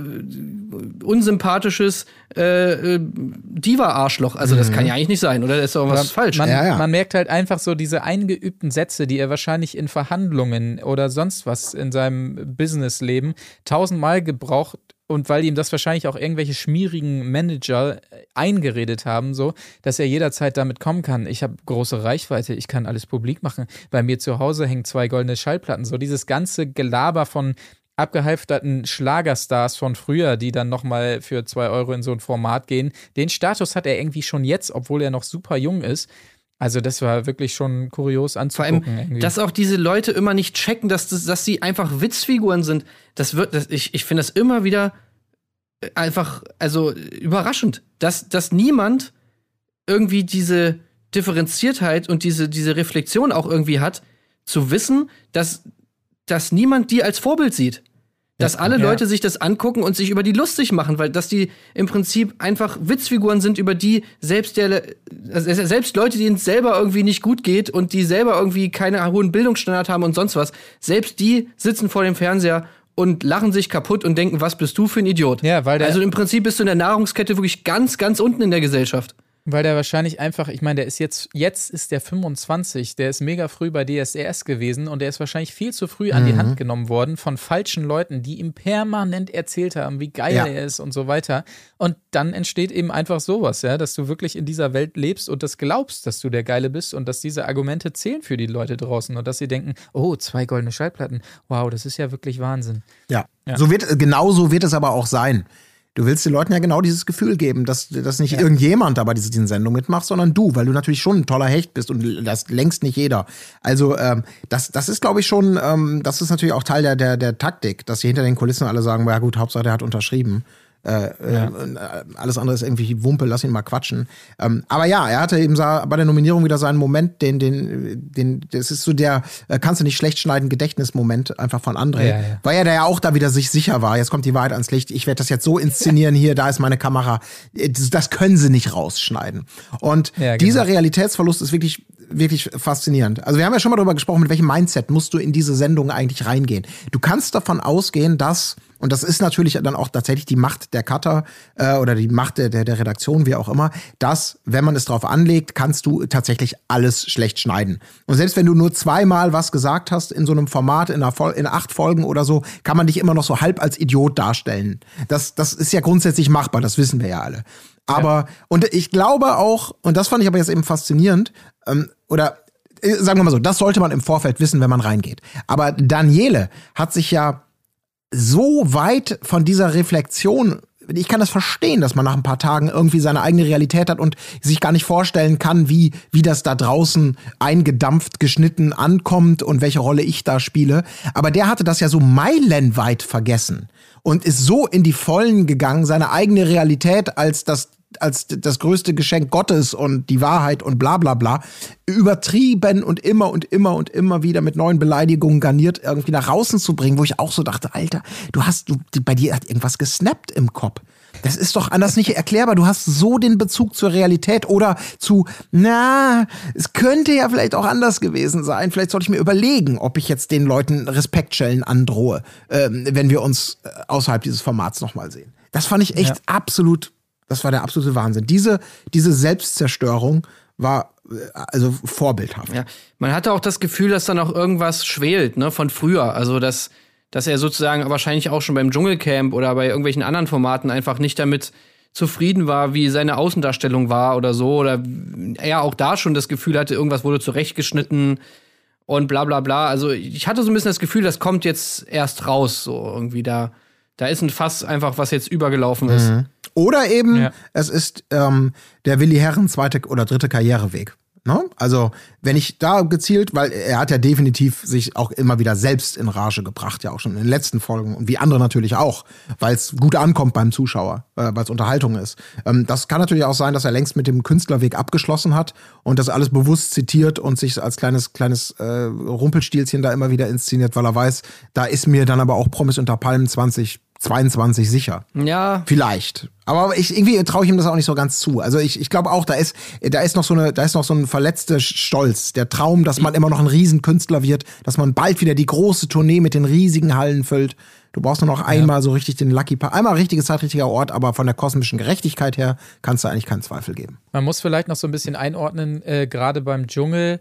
unsympathisches äh, äh, Diva-Arschloch. Also das kann mhm. ja eigentlich nicht sein, oder? Da ist doch was falsch. Man, ja, ja. man merkt halt einfach so diese eingeübten Sätze, die er wahrscheinlich in Verhandlungen oder sonst was in seinem Businessleben tausendmal gebraucht und weil ihm das wahrscheinlich auch irgendwelche schmierigen Manager äh, eingeredet haben, so, dass er jederzeit damit kommen kann. Ich habe große Reichweite, ich kann alles publik machen. Bei mir zu Hause hängen zwei goldene Schallplatten. So dieses ganze Gelaber von abgehalfterten Schlagerstars von früher, die dann nochmal für zwei Euro in so ein Format gehen. Den Status hat er irgendwie schon jetzt, obwohl er noch super jung ist. Also das war wirklich schon kurios anzugucken. Vor allem, irgendwie. dass auch diese Leute immer nicht checken, dass, das, dass sie einfach Witzfiguren sind. Das wird, das, ich, ich finde das immer wieder einfach, also überraschend, dass, dass niemand irgendwie diese Differenziertheit und diese, diese Reflexion auch irgendwie hat, zu wissen, dass, dass niemand die als Vorbild sieht dass alle ja. Leute sich das angucken und sich über die lustig machen, weil dass die im Prinzip einfach Witzfiguren sind, über die selbst der also selbst Leute, denen es selber irgendwie nicht gut geht und die selber irgendwie keine hohen Bildungsstandard haben und sonst was, selbst die sitzen vor dem Fernseher und lachen sich kaputt und denken, was bist du für ein Idiot? Ja, weil also im Prinzip bist du in der Nahrungskette wirklich ganz, ganz unten in der Gesellschaft. Weil der wahrscheinlich einfach, ich meine, der ist jetzt, jetzt ist der 25, der ist mega früh bei DSDS gewesen und der ist wahrscheinlich viel zu früh an die Mhm. Hand genommen worden von falschen Leuten, die ihm permanent erzählt haben, wie geil Ja. er ist und so weiter. Und dann entsteht eben einfach sowas, ja, dass du wirklich in dieser Welt lebst und das glaubst, dass du der Geile bist und dass diese Argumente zählen für die Leute draußen und dass sie denken, oh, zwei goldene Schallplatten, wow, das ist ja wirklich Wahnsinn. Ja. Ja. So wird, genau so wird es aber auch sein. Du willst den Leuten ja genau dieses Gefühl geben, dass, dass nicht irgendjemand da bei dieser- diesen Sendung mitmacht, sondern du, weil du natürlich schon ein toller Hecht bist und das längst nicht jeder. Also ähm, das, das ist, glaube ich, schon, ähm, das ist natürlich auch Teil der, der, der Taktik, dass sie hinter den Kulissen alle sagen, ja gut, Hauptsache der hat unterschrieben. Äh, äh, alles andere ist irgendwie Wumpe, lass ihn mal quatschen. Ähm, aber ja, er hatte eben bei der Nominierung wieder seinen Moment, den, den, den, das ist so der, äh, kannst du nicht schlecht schneiden, Gedächtnismoment einfach von André. Ja, ja. Weil er da ja auch da wieder sich sicher war. Jetzt kommt die Wahrheit ans Licht. Ich werde das jetzt so inszenieren hier, da ist meine Kamera. Das, das können sie nicht rausschneiden. Und Ja, genau. dieser Realitätsverlust ist wirklich, wirklich faszinierend. Also wir haben ja schon mal darüber gesprochen, mit welchem Mindset musst du in diese Sendung eigentlich reingehen. Du kannst davon ausgehen, dass und das ist natürlich dann auch tatsächlich die Macht der Cutter äh, oder die Macht der, der, der Redaktion, wie auch immer, dass, wenn man es drauf anlegt, kannst du tatsächlich alles schlecht schneiden. Und selbst wenn du nur zweimal was gesagt hast in so einem Format, in, einer in acht Folgen oder so, kann man dich immer noch so halb als Idiot darstellen. Das, das ist ja grundsätzlich machbar, das wissen wir ja alle. Aber, und ich glaube auch, und das fand ich aber jetzt eben faszinierend, ähm, oder äh, sagen wir mal so, das sollte man im Vorfeld wissen, wenn man reingeht. Aber Daniele hat sich ja so weit von dieser Reflexion ich kann das verstehen, dass man nach ein paar Tagen irgendwie seine eigene Realität hat und sich gar nicht vorstellen kann, wie, wie das da draußen eingedampft, geschnitten ankommt und welche Rolle ich da spiele. Aber der hatte das ja so meilenweit vergessen und ist so in die Vollen gegangen, seine eigene Realität als das als das größte Geschenk Gottes und die Wahrheit und bla bla bla übertrieben und immer und immer und immer wieder mit neuen Beleidigungen garniert irgendwie nach außen zu bringen, wo ich auch so dachte, Alter, du hast, du, bei dir hat irgendwas gesnappt im Kopf. Das ist doch anders nicht erklärbar. Du hast so den Bezug zur Realität oder zu, na, es könnte ja vielleicht auch anders gewesen sein. Vielleicht sollte ich mir überlegen, ob ich jetzt den Leuten Respektschellen androhe, ähm, wenn wir uns äh, außerhalb dieses Formats nochmal sehen. Das fand ich echt Ja. absolut, das war der absolute Wahnsinn. Diese, diese Selbstzerstörung war äh, also vorbildhaft. Ja, man hatte auch das Gefühl, dass da noch irgendwas schwelt, ne, von früher. Also, dass, dass er sozusagen wahrscheinlich auch schon beim Dschungelcamp oder bei irgendwelchen anderen Formaten einfach nicht damit zufrieden war, wie seine Außendarstellung war oder so. Oder er auch da schon das Gefühl hatte, irgendwas wurde zurechtgeschnitten und bla bla bla. Also, ich hatte so ein bisschen das Gefühl, das kommt jetzt erst raus, so irgendwie da. Da ist ein Fass einfach, was jetzt übergelaufen ist. Oder eben, Ja. es ist ähm, der Willi Herren zweite oder dritte Karriereweg. Ne? Also, wenn ich da gezielt, weil er hat ja definitiv sich auch immer wieder selbst in Rage gebracht, ja auch schon in den letzten Folgen und wie andere natürlich auch, weil es gut ankommt beim Zuschauer, äh, weil es Unterhaltung ist. Ähm, das kann natürlich auch sein, dass er längst mit dem Künstlerweg abgeschlossen hat und das alles bewusst zitiert und sich als kleines, kleines äh, Rumpelstilzchen da immer wieder inszeniert, weil er weiß, da ist mir dann aber auch Promis unter Palmen 2022 sicher. Ja, Vielleicht. Aber ich, irgendwie traue ich ihm das auch nicht so ganz zu. Also ich, ich glaube auch, da ist, da ist noch so eine, da ist noch so ein verletzter Stolz. Der Traum, dass man immer noch ein Riesenkünstler wird, dass man bald wieder die große Tournee mit den riesigen Hallen füllt. Du brauchst nur noch einmal so richtig den Lucky Part. Einmal richtige Zeit, richtiger Ort, aber von der kosmischen Gerechtigkeit her kannst du eigentlich keinen Zweifel geben. Man muss vielleicht noch so ein bisschen einordnen, äh, gerade beim Dschungel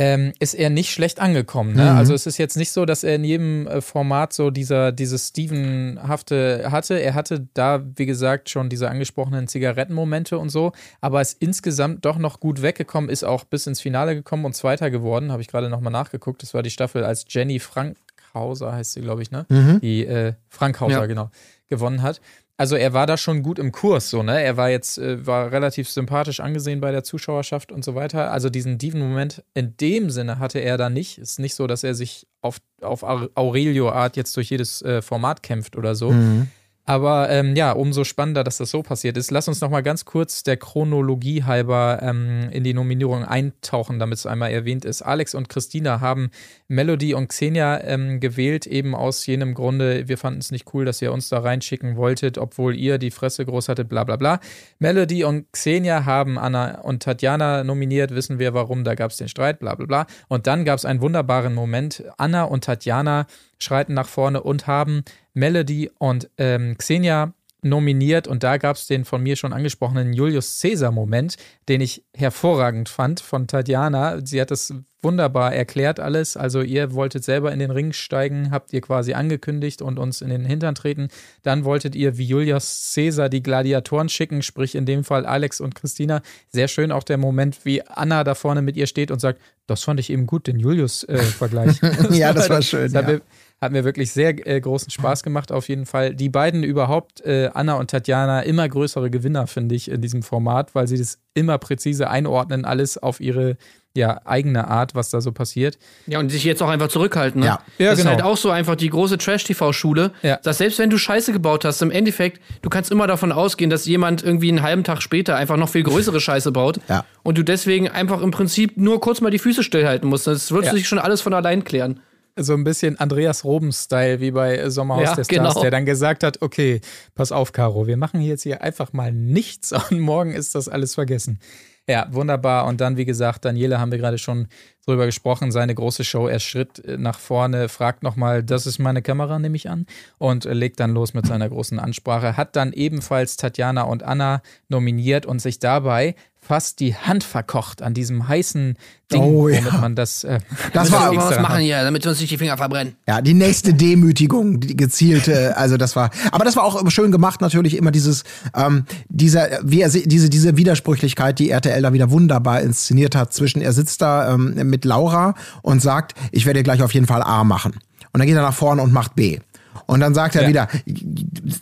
ähm, ist er nicht schlecht angekommen. Ne? Also es ist jetzt nicht so, dass er in jedem äh, Format so dieser, dieses Steven-hafte hatte. Er hatte da, wie gesagt, schon diese angesprochenen Zigarettenmomente und so, aber ist insgesamt doch noch gut weggekommen, ist auch bis ins Finale gekommen und Zweiter geworden, habe ich gerade nochmal nachgeguckt. Das war die Staffel, als Jenny Frankhauser, heißt sie, glaube ich, ne? Die äh, Frankhauser, Ja. genau, gewonnen hat. Also er war da schon gut im Kurs, so, ne? Er war jetzt, äh, war relativ sympathisch angesehen bei der Zuschauerschaft und so weiter. Also diesen Diven-Moment in dem Sinne hatte er da nicht. Ist nicht so, dass er sich auf, auf Aur- Aurelio-Art jetzt durch jedes äh, Format kämpft oder so. Aber ähm, ja, umso spannender, dass das so passiert ist. Lass uns noch mal ganz kurz der Chronologie halber ähm, in die Nominierung eintauchen, damit es einmal erwähnt ist. Alex und Christina haben Melody und Xenia ähm, gewählt, eben aus jenem Grunde, wir fanden es nicht cool, dass ihr uns da reinschicken wolltet, obwohl ihr die Fresse groß hattet, bla bla bla. Melody und Xenia haben Anna und Tatjana nominiert, wissen wir warum, da gab es den Streit, bla bla bla. Und dann gab es einen wunderbaren Moment. Anna und Tatjana schreiten nach vorne und haben Melody und ähm, Xenia nominiert und da gab es den von mir schon angesprochenen Julius Caesar-Moment, den ich hervorragend fand von Tatjana. Sie hat es wunderbar erklärt alles. Also ihr wolltet selber in den Ring steigen, habt ihr quasi angekündigt und uns in den Hintern treten. Dann wolltet ihr wie Julius Caesar die Gladiatoren schicken, sprich in dem Fall Alex und Christina. Sehr schön auch der Moment, wie Anna da vorne mit ihr steht und sagt, das fand ich eben gut, den Julius-Vergleich. Äh, ja, das war schön. Das ja. Hat mir wirklich sehr äh, großen Spaß gemacht, auf jeden Fall. Die beiden überhaupt, äh, Anna und Tatjana, immer größere Gewinner, finde ich, in diesem Format, weil sie das immer präzise einordnen, alles auf ihre ja, eigene Art, was da so passiert. Ja, und sich jetzt auch einfach zurückhalten. Ne? Ja. Ja, das genau. ist halt auch so einfach die große Trash-TV-Schule, Ja. dass selbst wenn du Scheiße gebaut hast, im Endeffekt, du kannst immer davon ausgehen, dass jemand irgendwie einen halben Tag später einfach noch viel größere Scheiße baut. Ja. Und du deswegen einfach im Prinzip nur kurz mal die Füße stillhalten musst. Das wird Ja. sich schon alles von allein klären. So ein bisschen Andreas Roben-Style wie bei Sommerhaus Ja, der Stars, genau. der dann gesagt hat, okay, pass auf, Caro, wir machen jetzt hier einfach mal nichts und morgen ist das alles vergessen. Ja, wunderbar. Und dann, wie gesagt, Daniele haben wir gerade schon drüber gesprochen, seine große Show. Er schritt nach vorne, fragt nochmal, das ist meine Kamera, nehme ich an, und legt dann los mit seiner großen Ansprache. Hat dann ebenfalls Tatjana und Anna nominiert und sich dabei fast die Hand verkocht an diesem heißen Ding, Oh, ja. man das. Äh, Das war- extra was machen hier, damit wir uns nicht die Finger verbrennen? Ja, die nächste Demütigung, die gezielte, also das war, aber das war auch schön gemacht natürlich immer dieses, ähm, dieser, wie er, diese, diese Widersprüchlichkeit, die RTL da wieder wunderbar inszeniert hat zwischen, er sitzt da ähm, mit Laura und sagt, ich werde gleich auf jeden Fall A machen. Und dann geht er nach vorne und macht B. Und dann sagt er Ja. wieder,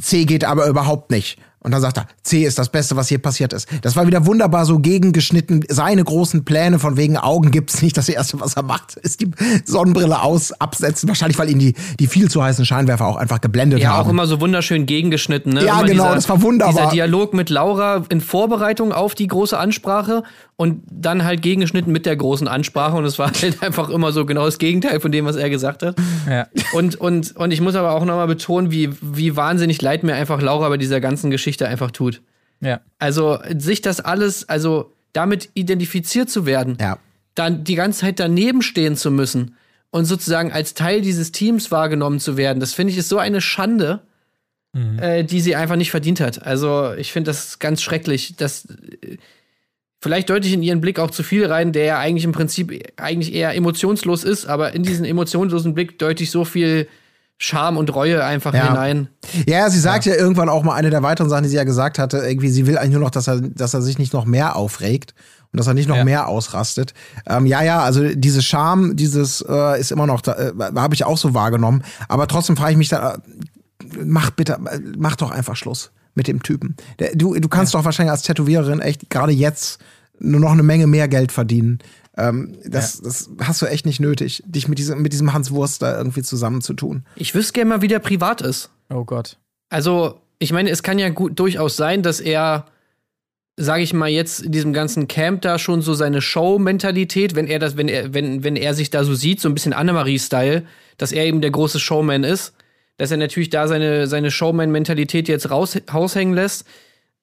C geht aber überhaupt nicht. Und dann sagt er, C ist das Beste, was hier passiert ist. Das war wieder wunderbar so gegengeschnitten. Seine großen Pläne von wegen Augen gibt's nicht. Das Erste, was er macht, ist die Sonnenbrille aus, absetzen. Wahrscheinlich, weil ihn die, die viel zu heißen Scheinwerfer auch einfach geblendet Ja, haben. auch immer so wunderschön gegengeschnitten. Ne? Ja, immer genau, das war wunderbar. Dieser Dialog mit Laura in Vorbereitung auf die große Ansprache und dann halt gegengeschnitten mit der großen Ansprache. Und es war halt einfach immer so genau das Gegenteil von dem, was er gesagt hat. Ja. Und, und, und ich muss aber auch nochmal betonen, wie, wie wahnsinnig leid mir einfach Laura bei dieser ganzen Geschichte einfach tut. Ja. Also sich das alles, also damit identifiziert zu werden, Ja. dann die ganze Zeit daneben stehen zu müssen und sozusagen als Teil dieses Teams wahrgenommen zu werden, das finde ich ist so eine Schande, äh, die sie einfach nicht verdient hat. Also ich finde das ganz schrecklich. Das äh, vielleicht deute ich in ihren Blick auch zu viel rein, der ja eigentlich im Prinzip eigentlich eher emotionslos ist, aber in diesen emotionslosen Blick deute ich so viel Scham und Reue einfach Ja. hinein. Ja, sie sagt ja. irgendwann auch mal eine der weiteren Sachen, die sie ja gesagt hatte, irgendwie, sie will eigentlich nur noch, dass er, dass er sich nicht noch mehr aufregt und dass er nicht noch Ja. mehr ausrastet. Ähm, ja, ja, also diese Scham, dieses äh, ist immer noch, da, äh, habe ich auch so wahrgenommen. Aber trotzdem frage ich mich da, äh, mach bitte, mach doch einfach Schluss mit dem Typen. Der, du, du kannst doch wahrscheinlich als Tätowiererin echt gerade jetzt nur noch eine Menge mehr Geld verdienen. Ähm, das, das hast du echt nicht nötig, dich mit diesem, mit diesem Hans Wurst da irgendwie zusammenzutun. Ich wüsste gerne mal, wie der privat ist. Oh Gott. Also, ich meine, es kann ja gut durchaus sein, dass er, sage ich mal, jetzt in diesem ganzen Camp da schon so seine Show-Mentalität, wenn er das, wenn er, wenn, wenn er sich da so sieht, so ein bisschen Annemarie-Style, dass er eben der große Showman ist, dass er natürlich da seine, seine Showman-Mentalität jetzt raus, raushängen lässt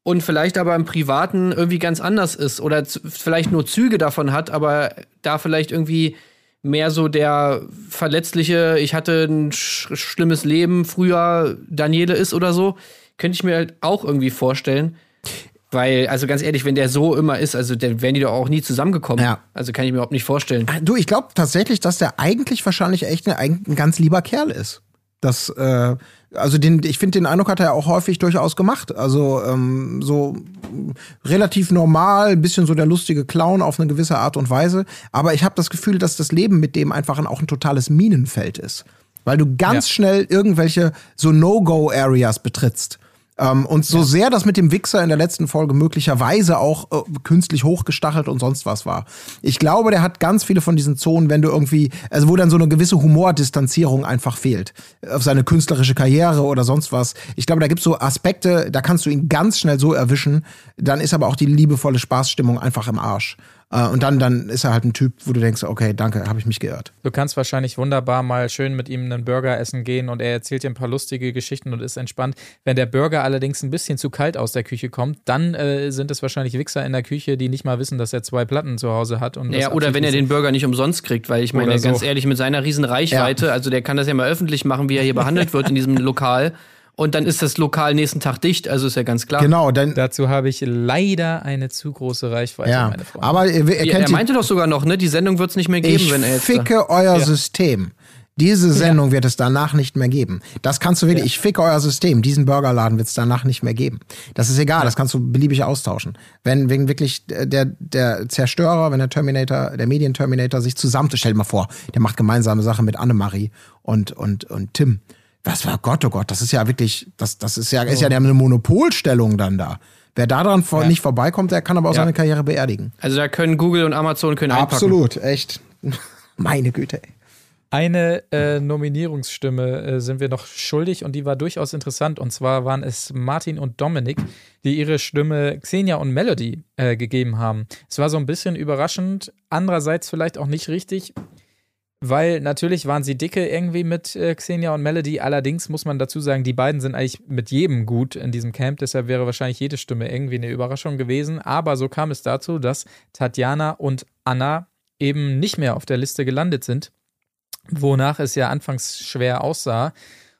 und vielleicht aber im Privaten irgendwie ganz anders ist oder vielleicht nur Züge davon hat, aber da vielleicht irgendwie mehr so der verletzliche, ich hatte ein sch schlimmes Leben früher, Daniele ist oder so, könnte ich mir halt auch irgendwie vorstellen. Weil, also ganz ehrlich, wenn der so immer ist, also dann wären die doch auch nie zusammengekommen. Ja. Also kann ich mir überhaupt nicht vorstellen. Du, ich glaube tatsächlich, dass der eigentlich wahrscheinlich echt ein, ein, ein ganz lieber Kerl ist. Das, äh, also den, ich finde, den Eindruck hat er auch häufig durchaus gemacht. Also ähm, so relativ normal, ein bisschen so der lustige Clown auf eine gewisse Art und Weise. Aber ich habe das Gefühl, dass das Leben mit dem einfach ein, auch ein totales Minenfeld ist. Weil du ganz Ja. schnell irgendwelche so No-Go-Areas betrittst. Ähm, und so sehr das mit dem Wichser in der letzten Folge möglicherweise auch äh, künstlich hochgestachelt und sonst was war. Ich glaube, der hat ganz viele von diesen Zonen, wenn du irgendwie, also wo dann so eine gewisse Humordistanzierung einfach fehlt. Auf seine künstlerische Karriere oder sonst was. Ich glaube, da gibt's so Aspekte, da kannst du ihn ganz schnell so erwischen. Dann ist aber auch die liebevolle Spaßstimmung einfach im Arsch. Äh, und dann, dann ist er halt ein Typ, wo du denkst, okay, danke, habe ich mich geirrt. Du kannst wahrscheinlich wunderbar mal schön mit ihm einen Burger essen gehen und er erzählt dir ein paar lustige Geschichten und ist entspannt. Wenn der Burger allerdings ein bisschen zu kalt aus der Küche kommt, dann äh, sind es wahrscheinlich Wichser in der Küche, die nicht mal wissen, dass er zwei Platten zu Hause hat. Und Ja, oder wenn er den Burger nicht umsonst kriegt, weil ich meine, so. ganz ehrlich, mit seiner riesen Reichweite, also der kann das ja mal öffentlich machen, wie er hier behandelt wird in diesem Lokal. Und dann ist das Lokal nächsten Tag dicht, also ist ja ganz klar. Genau, dann. Dazu habe ich leider eine zu große Reichweite, Ja, meine Freunde. aber er, er Er, kennt er die- meinte doch sogar noch, ne, die Sendung wird es nicht mehr geben, ich wenn er jetzt. ficke euer System. Diese Sendung wird es danach nicht mehr geben. Das kannst du wirklich, ich ficke euer System. Diesen Burgerladen wird es danach nicht mehr geben. Das ist egal, das kannst du beliebig austauschen. Wenn, wenn wirklich der, der Zerstörer, wenn der Terminator, der Medienterminator sich zusammen, stell dir mal vor, der macht gemeinsame Sachen mit Annemarie und, und, und Tim. Was war Gott, oh Gott, das ist ja wirklich, das, das ist ja, ist ja eine Monopolstellung dann da. Wer daran vor, nicht vorbeikommt, der kann aber auch Ja. seine Karriere beerdigen. Also da können Google und Amazon können einpacken. Absolut, echt. Meine Güte, ey. Eine äh, Nominierungsstimme äh, sind wir noch schuldig und die war durchaus interessant. Und zwar waren es Martin und Dominik, die ihre Stimme Xenia und Melody äh, gegeben haben. Es war so ein bisschen überraschend, andererseits vielleicht auch nicht richtig, weil natürlich waren sie dicke irgendwie mit äh, Xenia und Melody. Allerdings muss man dazu sagen, die beiden sind eigentlich mit jedem gut in diesem Camp. Deshalb wäre wahrscheinlich jede Stimme irgendwie eine Überraschung gewesen. Aber so kam es dazu, dass Tatjana und Anna eben nicht mehr auf der Liste gelandet sind wonach es ja anfangs schwer aussah.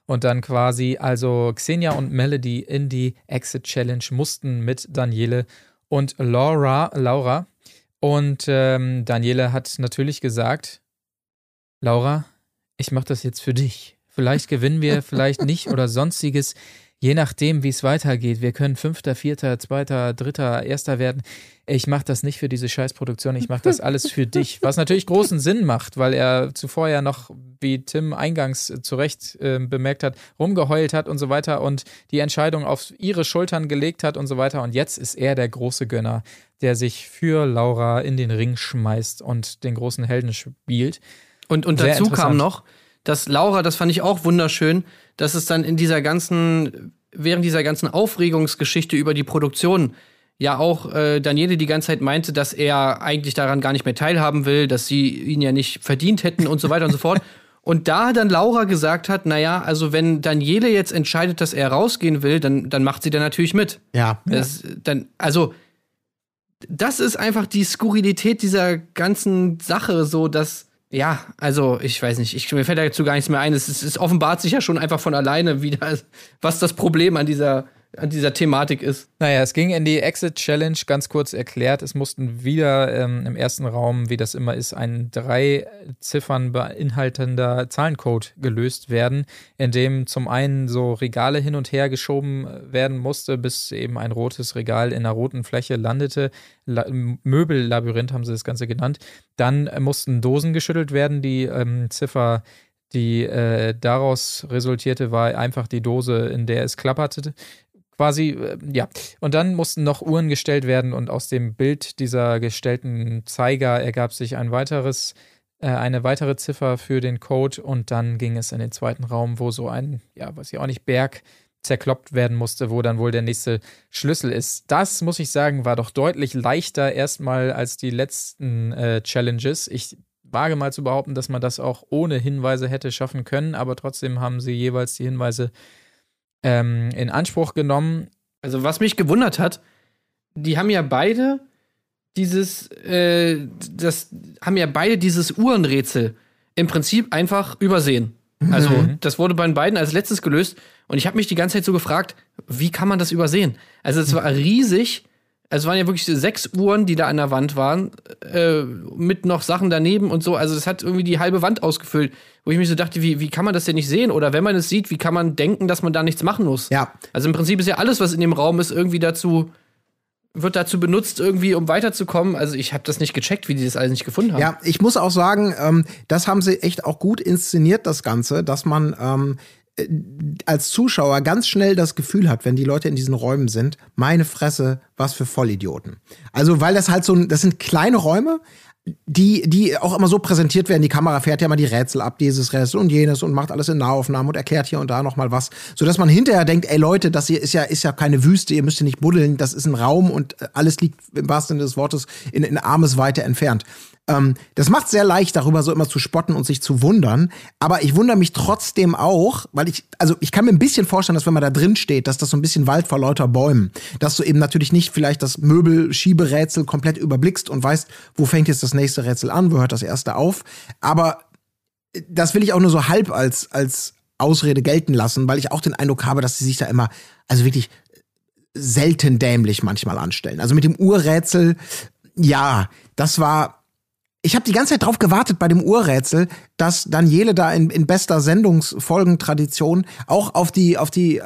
Und dann quasi also Xenia und Melody in die Exit Challenge mussten mit Daniele und Laura. Laura. Und ähm, Daniele hat natürlich gesagt, Laura, ich mache das jetzt für dich. Vielleicht gewinnen wir, vielleicht nicht oder sonstiges. Je nachdem, wie es weitergeht. Wir können Fünfter, Vierter, Zweiter, Dritter, Erster werden. Ich mache das nicht für diese Scheißproduktion, ich mache das alles für dich. Was natürlich großen Sinn macht, weil er zuvor ja noch, wie Tim eingangs zu Recht äh, bemerkt hat, rumgeheult hat und so weiter und die Entscheidung auf ihre Schultern gelegt hat und so weiter. Und jetzt ist er der große Gönner, der sich für Laura in den Ring schmeißt und den großen Helden spielt. Und, und Sehr dazu kam noch, dass Laura, das fand ich auch wunderschön, dass es dann in dieser ganzen, während dieser ganzen Aufregungsgeschichte über die Produktion ja auch äh, Daniele die ganze Zeit meinte, dass er eigentlich daran gar nicht mehr teilhaben will, dass sie ihn ja nicht verdient hätten und so weiter und so fort. Und da dann Laura gesagt hat, naja, also wenn Daniele jetzt entscheidet, dass er rausgehen will, dann, dann macht sie da natürlich mit. Ja. Das, dann, also, das ist einfach die Skurrilität dieser ganzen Sache, so dass, ja, also, ich weiß nicht, ich, mir fällt dazu gar nichts mehr ein. Es, ist, es offenbart sich ja schon einfach von alleine, wie das, was das Problem an dieser, an dieser Thematik ist. Naja, es ging in die Exit Challenge, ganz kurz erklärt. Es mussten wieder ähm, im ersten Raum, wie das immer ist, ein drei Ziffern beinhaltender Zahlencode gelöst werden, in dem zum einen so Regale hin und her geschoben werden musste, bis eben ein rotes Regal in einer roten Fläche landete. La Möbellabyrinth haben sie das Ganze genannt. Dann mussten Dosen geschüttelt werden, die ähm, Ziffer die äh, daraus resultierte, war einfach die Dose, in der es klapperte quasi, äh, ja. Und dann mussten noch Uhren gestellt werden und aus dem Bild dieser gestellten Zeiger ergab sich ein weiteres, äh, eine weitere Ziffer für den Code und dann ging es in den zweiten Raum, wo so ein, ja, weiß ich auch nicht, Berg zerkloppt werden musste, wo dann wohl der nächste Schlüssel ist. Das, muss ich sagen, war doch deutlich leichter erstmal als die letzten äh, Challenges. Ich wage mal zu behaupten, dass man das auch ohne Hinweise hätte schaffen können, aber trotzdem haben sie jeweils die Hinweise ähm, in Anspruch genommen. Also, was mich gewundert hat, die haben ja beide dieses, äh, das haben ja beide dieses Uhrenrätsel im Prinzip einfach übersehen. Also, das wurde bei den beiden als letztes gelöst und ich habe mich die ganze Zeit so gefragt, wie kann man das übersehen? Also, es war riesig. Also, es waren ja wirklich sechs Uhren, die da an der Wand waren, äh, mit noch Sachen daneben und so. Also, das hat irgendwie die halbe Wand ausgefüllt, wo ich mich so dachte, wie, wie kann man das denn nicht sehen? Oder wenn man es sieht, wie kann man denken, dass man da nichts machen muss? Ja. Also im Prinzip ist ja alles, was in dem Raum ist, irgendwie dazu, wird dazu benutzt, irgendwie, um weiterzukommen. Also ich habe das nicht gecheckt, wie die das alles nicht gefunden haben. Ja, ich muss auch sagen, ähm, das haben sie echt auch gut inszeniert, das Ganze, dass man ähm, äh, als Zuschauer ganz schnell das Gefühl hat, wenn die Leute in diesen Räumen sind, meine Fresse, was für Vollidioten. Also, weil das halt so, das sind kleine Räume, die, die auch immer so präsentiert werden. Die Kamera fährt ja mal die Rätsel ab, dieses Rätsel und jenes und macht alles in Nahaufnahmen und erklärt hier und da noch mal was, so dass man hinterher denkt, ey Leute, das hier ist ja ist ja keine Wüste, ihr müsst hier nicht buddeln, das ist ein Raum und äh, alles liegt im wahrsten Sinne des Wortes in, in Armesweite entfernt. Ähm, das macht sehr leicht, darüber so immer zu spotten und sich zu wundern. Aber ich wundere mich trotzdem auch, weil ich, also ich kann mir ein bisschen vorstellen, dass wenn man da drin steht, dass das so ein bisschen Wald vor lauter Bäumen, dass du eben natürlich nicht vielleicht das Möbelschieberätsel komplett überblickst und weißt, wo fängt jetzt das nächste Rätsel an, wo hört das erste auf. Aber das will ich auch nur so halb als, als Ausrede gelten lassen, weil ich auch den Eindruck habe, dass sie sich da immer, also wirklich selten dämlich manchmal anstellen. Also mit dem Urrätsel, ja, das war. Ich habe die ganze Zeit drauf gewartet bei dem Urrätsel, dass Daniele da in, in bester Sendungsfolgentradition auch auf die auf die äh,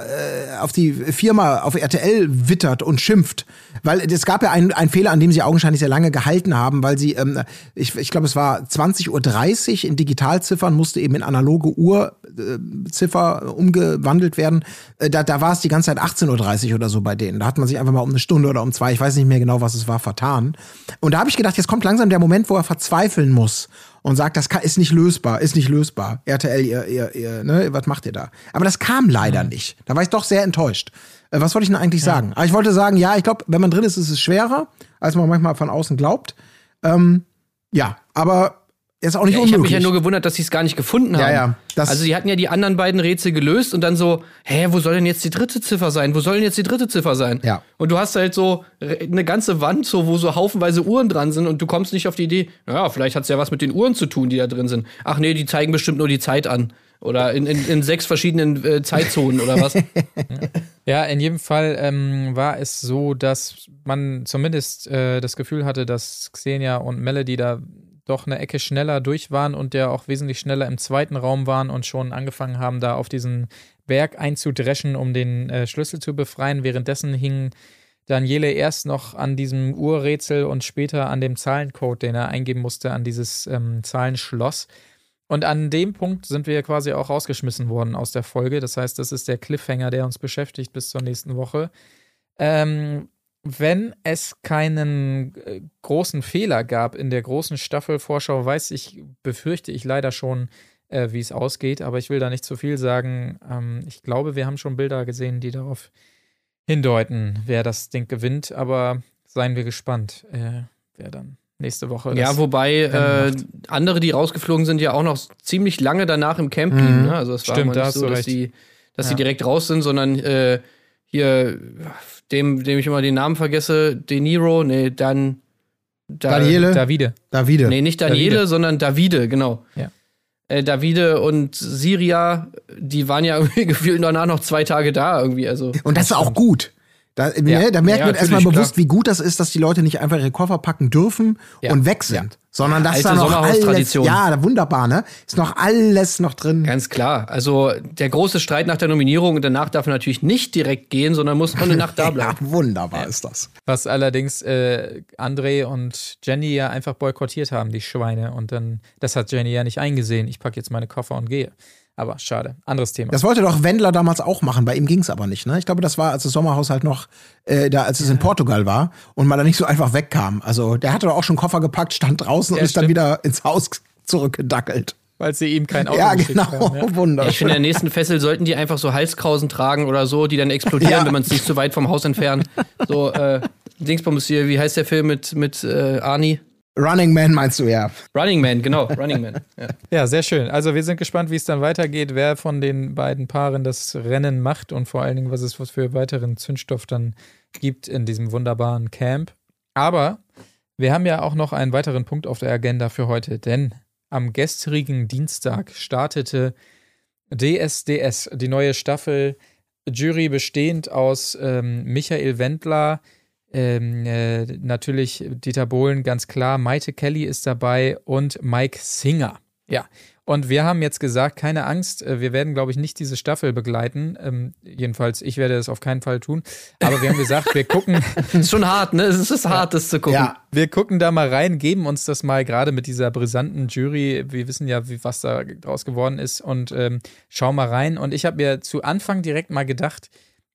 auf die Firma auf RTL wittert und schimpft, weil es gab ja einen, einen Fehler, an dem sie augenscheinlich sehr lange gehalten haben, weil sie ähm, ich, ich glaube es war 20:30 Uhr in Digitalziffern musste eben in analoge Uhrziffer umgewandelt werden. Äh, da da war es die ganze Zeit 18:30 Uhr oder so bei denen. Da hat man sich einfach mal um eine Stunde oder um zwei, ich weiß nicht mehr genau, was es war, vertan. Und da habe ich gedacht, jetzt kommt langsam der Moment, wo er verzweifeln muss und sagt, das kann, ist nicht lösbar, ist nicht lösbar. RTL, ihr, ihr, ihr, ne, was macht ihr da? Aber das kam leider mhm. nicht. Da war ich doch sehr enttäuscht. Äh, was wollte ich denn eigentlich ja. sagen? Aber ich wollte sagen, ja, ich glaube, wenn man drin ist, ist es schwerer, als man manchmal von außen glaubt. Ähm, ja, aber ist auch nicht ja, ich habe mich ja nur gewundert, dass sie es gar nicht gefunden haben. Ja, ja. also sie hatten ja die anderen beiden Rätsel gelöst und dann so, hä, wo soll denn jetzt die dritte Ziffer sein? Wo soll denn jetzt die dritte Ziffer sein? Ja. Und du hast halt so eine ganze Wand, so, wo so haufenweise Uhren dran sind und du kommst nicht auf die Idee, ja, vielleicht hat es ja was mit den Uhren zu tun, die da drin sind. Ach nee, die zeigen bestimmt nur die Zeit an. Oder in, in, in sechs verschiedenen äh, Zeitzonen oder was? ja, in jedem Fall ähm, war es so, dass man zumindest äh, das Gefühl hatte, dass Xenia und Melody da doch eine Ecke schneller durch waren und der auch wesentlich schneller im zweiten Raum waren und schon angefangen haben, da auf diesen Berg einzudreschen, um den äh, Schlüssel zu befreien. Währenddessen hing Daniele erst noch an diesem Urrätsel und später an dem Zahlencode, den er eingeben musste, an dieses ähm, Zahlenschloss. Und an dem Punkt sind wir quasi auch rausgeschmissen worden aus der Folge. Das heißt, das ist der Cliffhanger, der uns beschäftigt bis zur nächsten Woche. Ähm, wenn es keinen äh, großen Fehler gab in der großen Staffelvorschau, weiß ich, befürchte ich leider schon, äh, wie es ausgeht, aber ich will da nicht zu viel sagen. Ähm, ich glaube, wir haben schon Bilder gesehen, die darauf hindeuten, wer das Ding gewinnt, aber seien wir gespannt, äh, wer dann nächste Woche. Ja, wobei äh, andere, die rausgeflogen sind, ja auch noch ziemlich lange danach im Camp blieben. Mhm. Ne? Also es war Stimmt, nicht so, dass, die, dass ja. die direkt raus sind, sondern äh, hier dem, dem ich immer den Namen vergesse, De Niro, nee, dann da, Daniele? Davide. Davide. Nee, nicht Daniele, Davide. sondern Davide, genau. Ja. Äh, Davide und Siria, die waren ja irgendwie gefühlt danach noch zwei Tage da irgendwie. Also. Und das war auch gut. Da, ja. ne, da merkt ja, man erstmal bewusst, klar. wie gut das ist, dass die Leute nicht einfach ihre Koffer packen dürfen ja. und weg sind, sondern dass da noch alles, ja, wunderbar, ne? Ist noch alles noch drin. Ganz klar. Also der große Streit nach der Nominierung und danach darf er natürlich nicht direkt gehen, sondern muss noch eine Nacht da bleiben. ja, wunderbar ist das. Was allerdings äh, André und Jenny ja einfach boykottiert haben, die Schweine. Und dann, das hat Jenny ja nicht eingesehen. Ich packe jetzt meine Koffer und gehe. Aber schade. Anderes Thema. Das wollte doch Wendler damals auch machen. Bei ihm ging es aber nicht. Ne? Ich glaube, das war, als das Sommerhaushalt noch, äh, da, als es in Portugal war und man da nicht so einfach wegkam. Also der hatte doch auch schon Koffer gepackt, stand draußen ja, und ist stimmt. dann wieder ins Haus zurückgedackelt. Weil sie ihm kein Auto Ja, genau. Haben, ja. Wunderschön. Ich finde, in der nächsten Fessel sollten die einfach so Halskrausen tragen oder so, die dann explodieren, ja. wenn man es nicht zu weit vom Haus entfernt. So, äh, Dingsbums hier, wie heißt der Film mit, mit äh, Arnie? Running Man meinst du ja. Running Man, genau, Running Man. Ja. ja, sehr schön. Also wir sind gespannt, wie es dann weitergeht, wer von den beiden Paaren das Rennen macht und vor allen Dingen, was es für weiteren Zündstoff dann gibt in diesem wunderbaren Camp. Aber wir haben ja auch noch einen weiteren Punkt auf der Agenda für heute, denn am gestrigen Dienstag startete DSDS, die neue Staffel, Jury bestehend aus ähm, Michael Wendler, ähm, äh, natürlich Dieter Bohlen, ganz klar. Maite Kelly ist dabei und Mike Singer. Ja. Und wir haben jetzt gesagt, keine Angst, äh, wir werden, glaube ich, nicht diese Staffel begleiten. Ähm, jedenfalls, ich werde das auf keinen Fall tun. Aber wir haben gesagt, wir gucken. ist schon hart, ne? Es ist hart, das zu gucken. Ja. Wir gucken da mal rein, geben uns das mal gerade mit dieser brisanten Jury. Wir wissen ja, wie, was da draus geworden ist und ähm, schauen mal rein. Und ich habe mir zu Anfang direkt mal gedacht,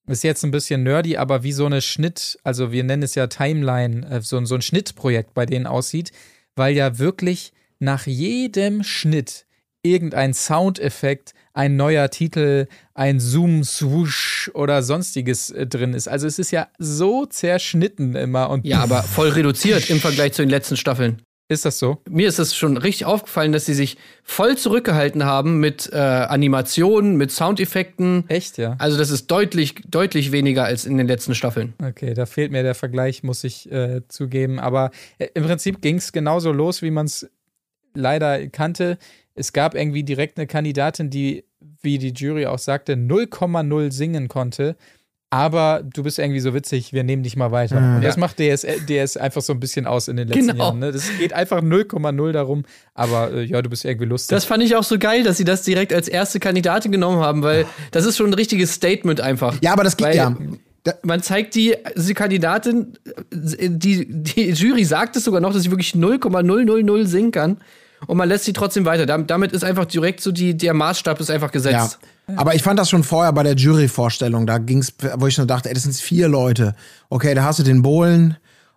ist jetzt ein bisschen nerdy, aber wie so eine Schnitt, also wir nennen es ja Timeline, äh, so, so ein Schnittprojekt bei denen aussieht, weil ja wirklich nach jedem Schnitt irgendein Soundeffekt, ein neuer Titel, ein Zoom, Swoosh oder sonstiges äh, drin ist. Also es ist ja so zerschnitten immer und. Ja, aber voll reduziert im Vergleich zu den letzten Staffeln. Ist das so? Mir ist es schon richtig aufgefallen, dass sie sich voll zurückgehalten haben mit äh, Animationen, mit Soundeffekten. Echt, ja? Also das ist deutlich, deutlich weniger als in den letzten Staffeln. Okay, da fehlt mir der Vergleich, muss ich äh, zugeben. Aber äh, im Prinzip ging es genauso los, wie man es leider kannte. Es gab irgendwie direkt eine Kandidatin, die wie die Jury auch sagte, 0,0 singen konnte. Aber du bist irgendwie so witzig, wir nehmen dich mal weiter. Mhm. Und das macht DS, DS einfach so ein bisschen aus in den letzten Genau. Jahren. Ne? Das geht einfach 0,0 darum. Aber äh, ja, du bist irgendwie lustig. Das fand ich auch so geil, dass sie das direkt als erste Kandidatin genommen haben, weil das ist schon ein richtiges Statement einfach. Ja, aber das geht Weil ja. Man zeigt die, die Kandidatin, äh, die, die Jury sagt es sogar noch, dass sie wirklich 0,000 singen kann. Und man lässt sie trotzdem weiter. Dam- Damit ist einfach direkt so die, der Maßstab ist einfach ja. Aber ich fand das schon vorher bei der Jury-Vorstellung. Da ging's, wo ich schon dachte, ey, das sind vier Leute. Okay, da hast du den Bohlen.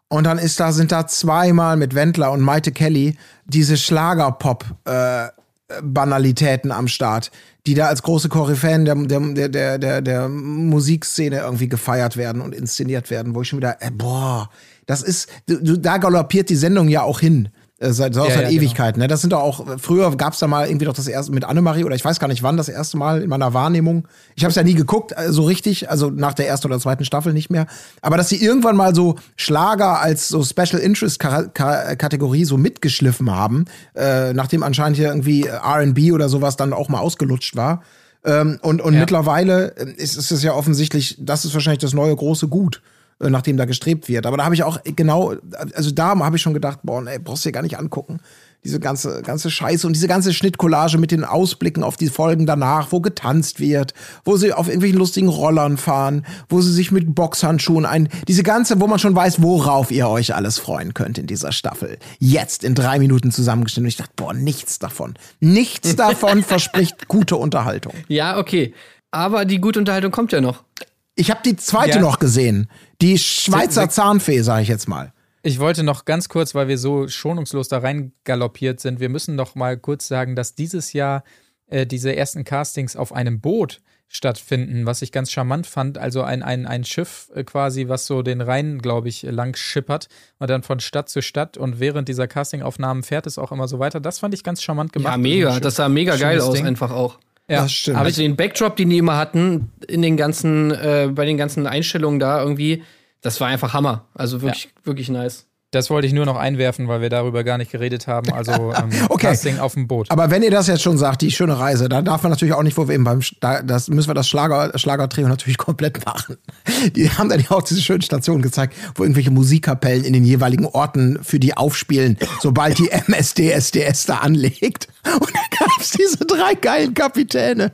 Und dann ist da, sind da zweimal mit Wendler und Maite Kelly diese Schlager-Pop-Banalitäten am Start, die da als große Koryphäen der, der, der, der, der Musikszene irgendwie gefeiert werden und inszeniert werden, wo ich schon wieder, äh, boah, das ist, da galoppiert die Sendung ja auch hin. Äh, Seit, seit, Ja, seit ja, genau. Ewigkeiten. Ne? Das sind doch auch, früher gab es da mal irgendwie doch das erste mit Annemarie oder ich weiß gar nicht wann das erste Mal in meiner Wahrnehmung. Ich habe es ja nie geguckt, äh, so richtig, also nach der ersten oder zweiten Staffel nicht mehr. Aber dass sie irgendwann mal so Schlager als so Special Interest Ka- Ka- Kategorie so mitgeschliffen haben, äh, nachdem anscheinend hier irgendwie äh, RB oder sowas dann auch mal ausgelutscht war. Ähm, und und Ja. mittlerweile äh, ist, ist es ja offensichtlich, das ist wahrscheinlich das neue große Gut äh, nach dem da gestrebt wird. Aber da habe ich auch genau, also da habe ich schon gedacht, boah, ey, brauchst du dir gar nicht angucken. Diese ganze, ganze Scheiße und diese ganze Schnittcollage mit den Ausblicken auf die Folgen danach, wo getanzt wird, wo sie auf irgendwelchen lustigen Rollern fahren, wo sie sich mit Boxhandschuhen ein, diese ganze, wo man schon weiß, worauf ihr euch alles freuen könnt in dieser Staffel. Jetzt in drei Minuten zusammengeschnitten. Und ich dachte, boah, nichts davon. Nichts davon verspricht gute Unterhaltung. Ja, okay. Aber die gute Unterhaltung kommt ja noch. Ich habe die zweite Ja. noch gesehen. Die Schweizer Zahnfee, sage ich jetzt mal. Ich wollte noch ganz kurz, weil wir so schonungslos da rein galoppiert sind, wir müssen noch mal kurz sagen, dass dieses Jahr äh, diese ersten Castings auf einem Boot stattfinden, was ich ganz charmant fand. Also ein, ein, ein Schiff äh, quasi, was so den Rhein, glaube ich, lang schippert und dann von Stadt zu Stadt und während dieser Castingaufnahmen fährt es auch immer so weiter. Das fand ich ganz charmant gemacht. Ja, mega. Das sah mega geil aus, Ding. einfach auch. Ja, Das stimmt. Aber Also den Backdrop, den die immer hatten, in den ganzen, äh, bei den ganzen Einstellungen da irgendwie, das war einfach Hammer. Also wirklich, wirklich nice. Das wollte ich nur noch einwerfen, weil wir darüber gar nicht geredet haben. Also ähm, Okay. Casting auf dem Boot. Aber wenn ihr das jetzt schon sagt, die schöne Reise, dann darf man natürlich auch nicht, wo wir eben beim, da, das müssen wir das Schlager, Schlagertrio natürlich komplett machen. Die haben dann ja auch diese schönen Stationen gezeigt, wo irgendwelche Musikkapellen in den jeweiligen Orten für die aufspielen, sobald die MSD SDS da anlegt. Und da gab's diese drei geilen Kapitäne.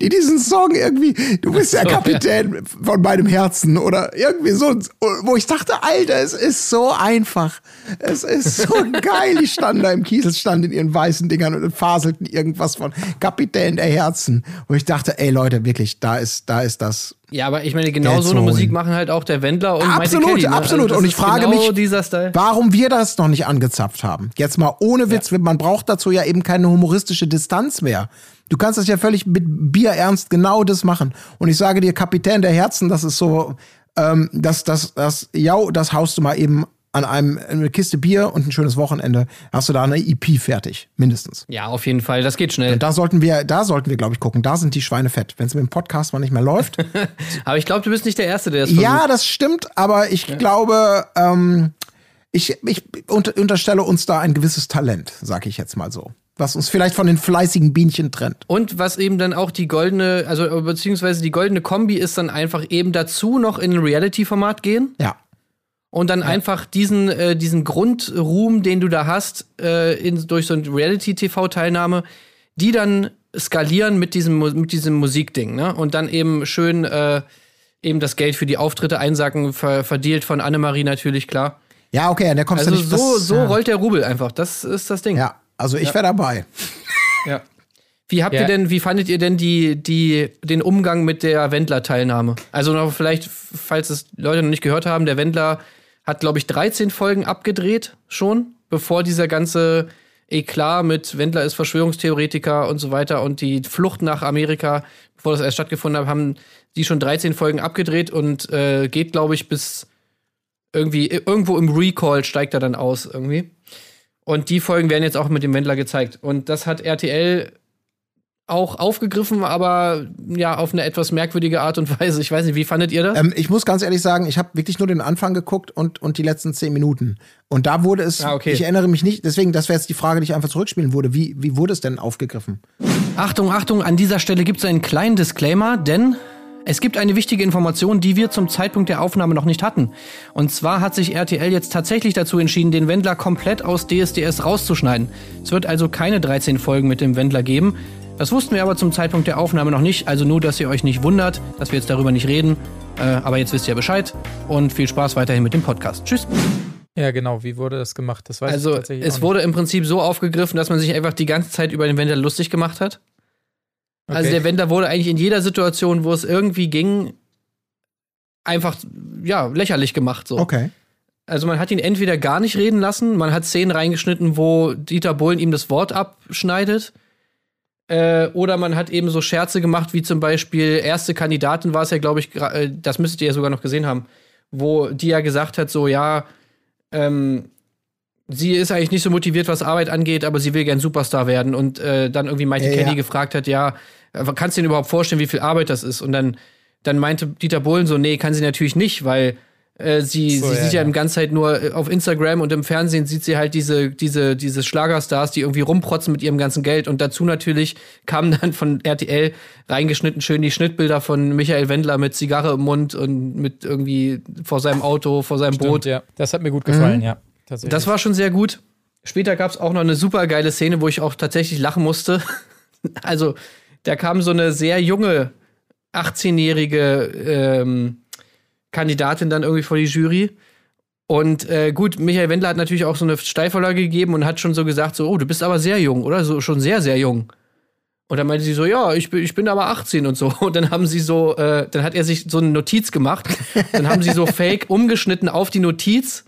Die diesen Song irgendwie, du bist der Kapitän von meinem Herzen oder irgendwie so, wo ich dachte, Alter, es ist so einfach. Es ist so geil. Die standen da im Kieselstand in ihren weißen Dingern und faselten irgendwas von Kapitän der Herzen. Wo ich dachte, ey Leute, wirklich, da ist, da ist das. Ja, aber ich meine, genau so eine. Musik machen halt auch der Wendler und Absolut, Kelly, ne? absolut. das Und ich frage genau mich, warum wir das noch nicht angezapft haben. Jetzt mal ohne Witz, man braucht dazu ja eben keine humoristische Distanz mehr. Du kannst das ja völlig mit Bierernst genau das machen. Und ich sage dir, Kapitän der Herzen, das ist so, ähm, das, das, das, ja, das haust du mal eben an einem eine Kiste Bier und ein schönes Wochenende, hast du da eine EP fertig, mindestens. Ja, auf jeden Fall, das geht schnell. Und da sollten wir, da sollten wir, glaube ich, gucken. Da sind die Schweine fett. Wenn es mit dem Podcast mal nicht mehr läuft. Aber ich glaube, du bist nicht der Erste, der das versucht. Ja, das stimmt, aber ich glaube, ähm, ich, ich unter, unterstelle uns da ein gewisses Talent, sag ich jetzt mal so. Was uns vielleicht von den fleißigen Bienchen trennt. Und was eben dann auch die goldene, also beziehungsweise die goldene Kombi ist dann einfach eben dazu noch in ein Reality-Format gehen Ja. Und dann einfach diesen, äh, diesen Grundruhm, den du da hast, äh, in, durch so eine Reality-TV-Teilnahme, die dann skalieren mit diesem, mit diesem Musikding, ne? Und dann eben schön äh, eben das Geld für die Auftritte einsacken, ver verdealt von Annemarie natürlich, klar. Ja, okay, der kommst Also du nicht. so, das, so ja. rollt der Rubel einfach. Das ist das Ding. Ja, also ich wäre dabei. Ja. Wie habt Ja. ihr denn, wie fandet ihr denn die, die, den Umgang mit der Wendler-Teilnahme? Also noch vielleicht, falls es Leute noch nicht gehört haben, der Wendler hat, glaube ich, 13 Folgen abgedreht schon, bevor dieser ganze Eklat mit Wendler ist Verschwörungstheoretiker und so weiter und die Flucht nach Amerika, bevor das erst stattgefunden hat, haben die schon 13 Folgen abgedreht und äh, geht, glaube ich, bis irgendwie irgendwo im Recall steigt er dann aus irgendwie. Und die Folgen werden jetzt auch mit dem Wendler gezeigt. Und das hat RTL auch aufgegriffen, aber ja, auf eine etwas merkwürdige Art und Weise. Ich weiß nicht, wie fandet ihr das? Ähm, ich muss ganz ehrlich sagen, ich habe wirklich nur den Anfang geguckt und, und die letzten zehn Minuten. Und da wurde es, Ah, okay. ich erinnere mich nicht, deswegen, das wäre jetzt die Frage, die ich einfach zurückspielen würde. Wie, wie wurde es denn aufgegriffen? Achtung, Achtung, an dieser Stelle gibt es einen kleinen Disclaimer, denn es gibt eine wichtige Information, die wir zum Zeitpunkt der Aufnahme noch nicht hatten. Und zwar hat sich RTL jetzt tatsächlich dazu entschieden, den Wendler komplett aus DSDS rauszuschneiden. Es wird also keine 13 Folgen mit dem Wendler geben. Das wussten wir aber zum Zeitpunkt der Aufnahme noch nicht, also nur, dass ihr euch nicht wundert, dass wir jetzt darüber nicht reden. Äh, aber jetzt wisst ihr Bescheid und viel Spaß weiterhin mit dem Podcast. Tschüss. Ja, genau. Wie wurde das gemacht? Das weiß Also ich tatsächlich es auch wurde im Prinzip so aufgegriffen, dass man sich einfach die ganze Zeit über den Wendler lustig gemacht hat. Also Okay. der Wendler wurde eigentlich in jeder Situation, wo es irgendwie ging, einfach ja lächerlich gemacht. So. Okay. Also man hat ihn entweder gar nicht reden lassen, man hat Szenen reingeschnitten, wo Dieter Bohlen ihm das Wort abschneidet. Äh, oder man hat eben so Scherze gemacht, wie zum Beispiel erste Kandidatin war es ja, glaube ich, äh, das müsstet ihr ja sogar noch gesehen haben, wo die ja gesagt hat, so ja, ähm, sie ist eigentlich nicht so motiviert, was Arbeit angeht, aber sie will gern Superstar werden. Und äh, dann irgendwie Michael Ja, Kenny ja. gefragt hat, ja, kannst du dir überhaupt vorstellen, wie viel Arbeit das ist? Und dann, dann meinte Dieter Bohlen so, nee, kann sie natürlich nicht, weil äh, sie, So, sie ja, sieht ja, ja. im ganze Zeit nur äh, auf Instagram und im Fernsehen sieht sie halt diese, diese, diese Schlagerstars, die irgendwie rumprotzen mit ihrem ganzen Geld. Und dazu natürlich kamen dann von RTL reingeschnitten schön die Schnittbilder von Michael Wendler mit Zigarre im Mund und mit irgendwie vor seinem Auto, vor seinem Stimmt, Boot. ja. Das hat mir gut gefallen, ja. Tatsächlich. Das war schon sehr gut. Später gab es auch noch eine super geile Szene, wo ich auch tatsächlich lachen musste. also, da kam so eine sehr junge 18-jährige ähm, Kandidatin dann irgendwie vor die Jury. Und äh, gut, Michael Wendler hat natürlich auch so eine Steilvorlage gegeben und hat schon so gesagt: so, oh, du bist aber sehr jung, oder? So schon sehr, sehr jung. Und dann meinte sie so, ja, ich bin, ich bin aber 18 und so. Und dann haben sie so, äh, dann hat er sich so eine Notiz gemacht. Dann haben sie so fake umgeschnitten auf die Notiz